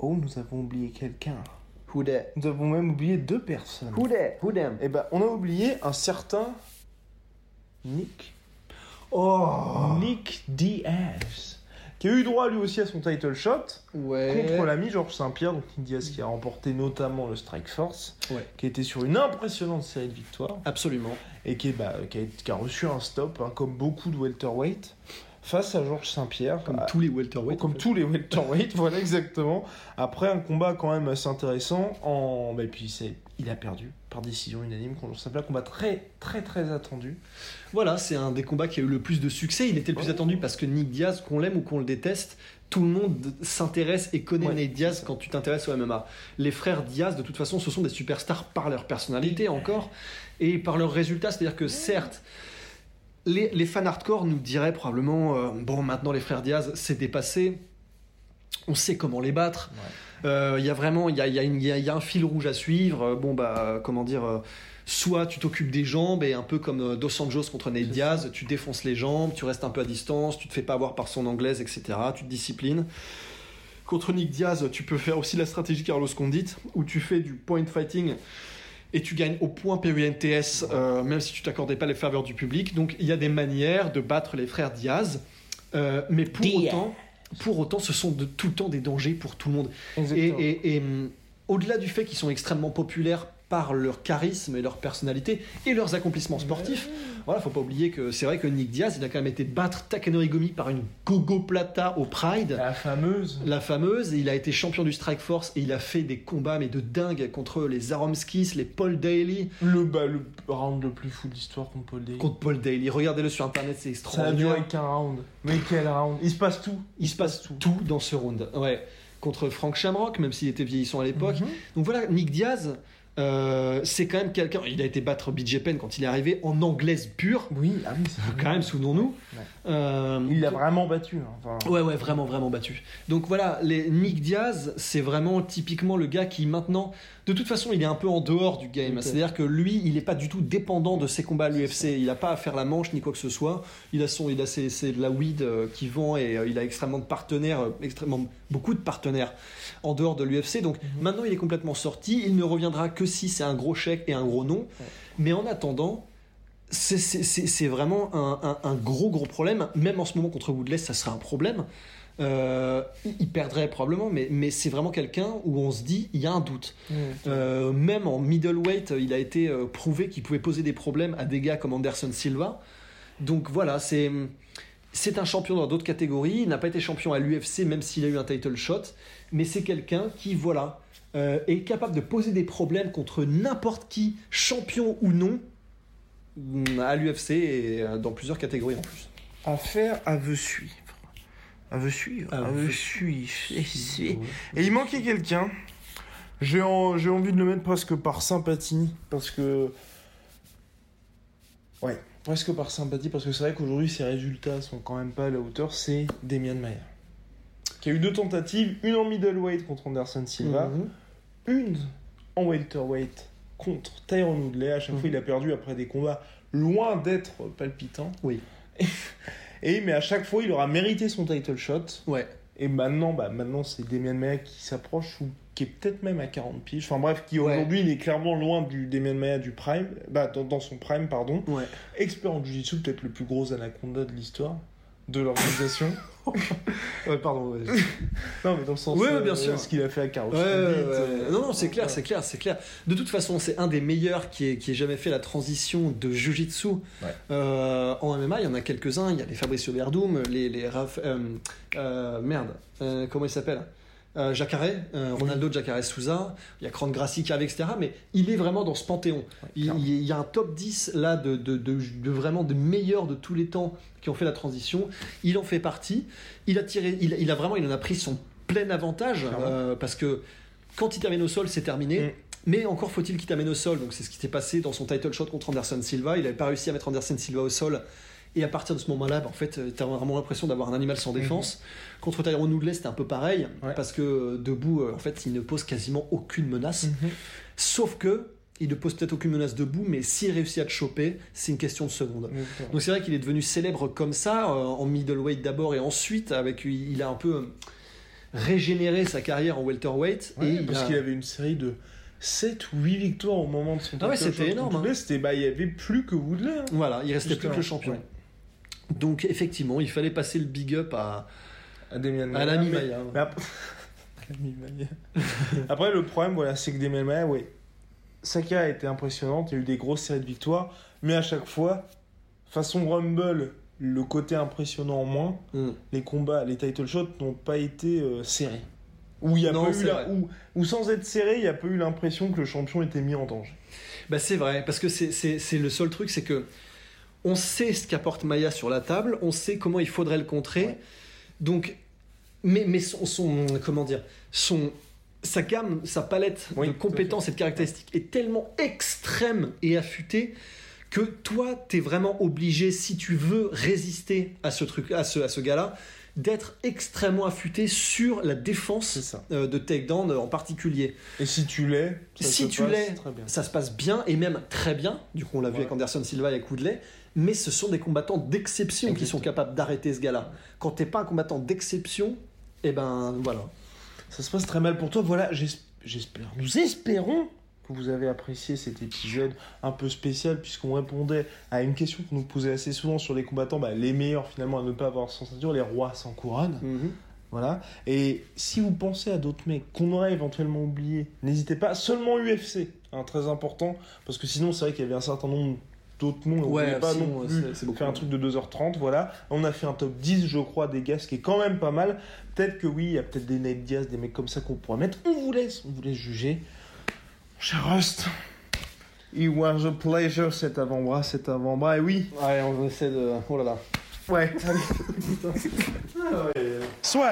Oh, nous avons oublié quelqu'un. Who that? Nous avons même oublié deux personnes. Who that? Who them? Eh ben, on a oublié un certain Nick. Oh. Nick Diaz. Qui a eu droit lui aussi à son title shot Ouais. contre l'ami Georges Saint-Pierre. Donc Nick Diaz qui a remporté notamment le Strike Force. Ouais. Qui était sur une impressionnante série de victoires. Absolument. et qui, est, bah, qui, a, qui a reçu un stop, hein, comme beaucoup de welterweight, face à Georges Saint-Pierre. Comme Ah, tous les welterweight. comme en fait. tous les welterweight, voilà exactement. Après un combat quand même assez intéressant, en... bah, et puis c'est... il a perdu par décision unanime contre Saint-Pierre, combat très très très attendu. Voilà, c'est un des combats qui a eu le plus de succès. Il était le plus Ouais. attendu parce que Nick Diaz, qu'on l'aime ou qu'on le déteste, tout le monde s'intéresse et connaît Ouais, Nick Diaz quand tu t'intéresses au MMA. Les frères Diaz, de toute façon, ce sont des superstars par leur personnalité encore et par leurs résultats. C'est-à-dire que certes, les, les fans hardcore nous diraient probablement euh, bon, maintenant les frères Diaz, c'est dépassé. On sait comment les battre. Il y a vraiment, il y a, y a y a- il y a un fil rouge à suivre. Euh, Bon bah, euh, comment dire, euh, soit tu t'occupes des jambes et un peu comme euh, Dos Anjos contre Nate Diaz, tu défonces les jambes, tu restes un peu à distance, tu te fais pas avoir par son anglaise, etc. Tu te disciplines. Contre Nick Diaz, tu peux faire aussi la stratégie Carlos Condit, où tu fais du point fighting et tu gagnes au point PUNTS, euh, même si tu t'accordais pas les faveurs du public. Donc il y a des manières de battre les frères Diaz, Euh, mais pour Diaz. autant, pour autant, ce sont de tout le temps des dangers pour tout le monde. Et, Exactement. et- et, hum, au-delà du fait qu'ils sont extrêmement populaires par leur charisme et leur personnalité et leurs accomplissements sportifs, voilà, faut pas oublier que c'est vrai que Nick Diaz, il a quand même été battre Takanori Gomi par une Gogo Plata au Pride. La fameuse. La fameuse, il a été champion du Strike Force et il a fait des combats mais de dingue contre les Aromskis, les Paul Daly, Le, bah, le round le plus fou de l'histoire contre Paul Day. contre Paul Daly. Regardez-le sur internet, c'est Ça a duré extraordinaire. qu'un round. Mais quel round Il se passe tout. Il se passe tout. dans ce round. Ouais. Contre Frank Shamrock, même s'il était vieillissant à l'époque. Mhm. Donc voilà, Nick Diaz, euh, c'est quand même quelqu'un. Il a été battre BJ Penn quand il est arrivé en anglaise pure. Oui, ah oui, c'est Quand même, souvenons-nous. Ouais. Euh, Il l'a vraiment battu. hein. Enfin, Ouais, ouais, vraiment, vraiment battu. Donc voilà, les Nick Diaz, c'est vraiment typiquement le gars qui maintenant, de toute façon, il est un peu en dehors du game. C'est-à-dire que lui, il n'est pas du tout dépendant de ses combats à l'UFC. Il n'a pas à faire la manche ni quoi que ce soit. Il a son, il a ses, ses- de la weed euh, qui vend et euh, il a extrêmement de partenaires, euh, extrêmement beaucoup de partenaires en dehors de l'UFC. Donc maintenant, il est complètement sorti. Il ne reviendra que si c'est un gros chèque et un gros nom. Mais en attendant, c'est- vraiment un, un- un gros gros problème. Même en ce moment contre Woodley, ça serait un problème. Euh, il- perdrait probablement, mais, mais c'est vraiment quelqu'un où on se dit, il y a un doute. Euh, même en middleweight, il a été euh, prouvé qu'il pouvait poser des problèmes à des gars comme Anderson Silva. Donc voilà, c'est c'est un champion dans d'autres catégories. Il n'a pas été champion à l'UFC, même s'il a eu un title shot. Mais c'est quelqu'un qui, voilà, est capable de poser des problèmes contre n'importe qui, champion ou non, à l'UFC et dans plusieurs catégories en plus. Affaire à veut suivre. À veut suivre. À veut veut suivre. Et il manquait quelqu'un. J'ai en- j'ai envie de le mettre presque par sympathie. Parce que. Ouais, presque par sympathie. Parce que c'est vrai qu'aujourd'hui, ses résultats sont quand même pas à la hauteur. C'est Demian Mayer. Qui a eu deux tentatives. Une en middleweight contre Anderson Silva. Mhm. Une en welterweight contre Tyron Woodley. À chaque fois, il a perdu après des combats loin d'être palpitants. Oui. Et mais à chaque fois, il aura mérité son title shot. Ouais. Et maintenant, bah, maintenant c'est Demian Maia qui s'approche ou qui est peut-être même à 40 piges. Enfin bref, qui Ouais. aujourd'hui, il est clairement loin du Demian Maia du prime, bah, dans, dans son prime, pardon. Ouais. Expert en jiu-jitsu, peut-être le plus gros anaconda de l'histoire de l'organisation. Ouais, pardon. ouais. non, mais dans le sens Ouais, ouais, bien sûr. ce qu'il a fait à Carlos Ouais, euh, Non, non, c'est clair, c'est clair, c'est clair. De toute façon, c'est un des meilleurs qui ait, qui ait jamais fait la transition de Jiu-Jitsu euh, en MMA. Il y en a quelques-uns. Il y a les Fabricio Verdum, les, les Raf- euh, euh, merde, euh, comment il s'appelle? Euh, Jacare, euh, Ronaldo Jacare Souza, il y a Cron Gracie qui arrive, etc. Mais il est vraiment dans ce panthéon. il, y a un top 10 là de, de, de, de vraiment des meilleurs de tous les temps qui ont fait la transition. Il en fait partie. Il a tiré, il, il a vraiment, il en a pris son plein avantage euh, parce que quand il termine au sol, c'est terminé. Mm. Mais encore faut-il qu'il t'amène au sol. Donc c'est ce qui s'est passé dans son title shot contre Anderson Silva. Il n'avait pas réussi à mettre Anderson Silva au sol. Et à partir de ce moment-là, bah, en fait, tu as vraiment l'impression d'avoir un animal sans défense. Contre Tyrone Woodley, c'était un peu pareil. Ouais. Parce que euh, debout, euh, en fait, il ne pose quasiment aucune menace. Sauf que, il ne pose peut-être aucune menace debout, mais s'il réussit à te choper, c'est une question de seconde. Donc c'est vrai qu'il est devenu célèbre comme ça, euh, en middleweight d'abord et ensuite, avec il a un peu euh, régénéré sa carrière en welterweight. Ouais, et il parce a- qu'il avait une série de 7 ou 8 victoires au moment de son Ah ouais, c'était énorme, hein. C'était, bah, il y avait plus que Woodley. hein. Voilà, il restait plus que le champion. ouais. Donc effectivement, il fallait passer le big up à, À Demian à l'ami mais- mais après... Le problème, voilà, c'est que Demian Maya, ouais, sa carrière a été impressionnante. Il y a eu des grosses séries de victoires, mais à chaque fois, façon Rumble, le côté impressionnant en moins, Mm. les combats, les title shots n'ont pas été euh, serrés. Où il y a Non, pas eu la- où, où sans être serré, il n'y a pas eu l'impression que le champion était mis en danger. Bah c'est vrai, parce que c'est- c'est c'est le seul truc, c'est que on sait ce qu'apporte Maya sur la table, on sait comment il faudrait le contrer. Ouais. Donc, mais, mais son, son- comment dire, son, sa gamme, sa palette Oui, de compétences et de caractéristiques est tellement extrême et affûtée que toi, tu es vraiment obligé, si tu veux résister à ce truc, à ce, à ce gars-là, d'être extrêmement affûté sur la défense euh, de takedown en particulier. Et si tu l'es, ça Si se tu passe l'es, ça se passe bien et même très bien. Du coup, on l'a vu avec Anderson Silva et Woodley. Mais ce sont des combattants d'exception qui sont capables d'arrêter ce gars-là. Quand t'es pas un combattant d'exception, eh ben voilà. Ça se passe très mal pour toi. Voilà, j'es- j'espère. Nous espérons que vous avez apprécié cet épisode un peu spécial puisqu'on répondait à une question qu'on nous posait assez souvent sur les combattants, bah, les meilleurs finalement à ne pas avoir sans ceinture, les rois sans couronne. Voilà. Et si vous pensez à d'autres mecs qu'on aurait éventuellement oubliés, n'hésitez pas. Seulement UFC, hein, très important, parce que sinon c'est vrai qu'il y avait un certain nombre d'autres noms. on Ouais, pas sinon, non plus c'est- c'est beaucoup. faire un truc de 2h30. Voilà. On a fait un top 10, je crois, des gars, ce qui est quand même pas mal. Peut-être que oui, il y a peut-être des Nate Diaz, des mecs comme ça qu'on pourrait mettre. On vous laisse, on vous laisse juger. Cher Rust, it was a pleasure cet avant-bras, cet avant-bras. Et oui, Ouais, on essaie de. Oh là là. ouais. Soit.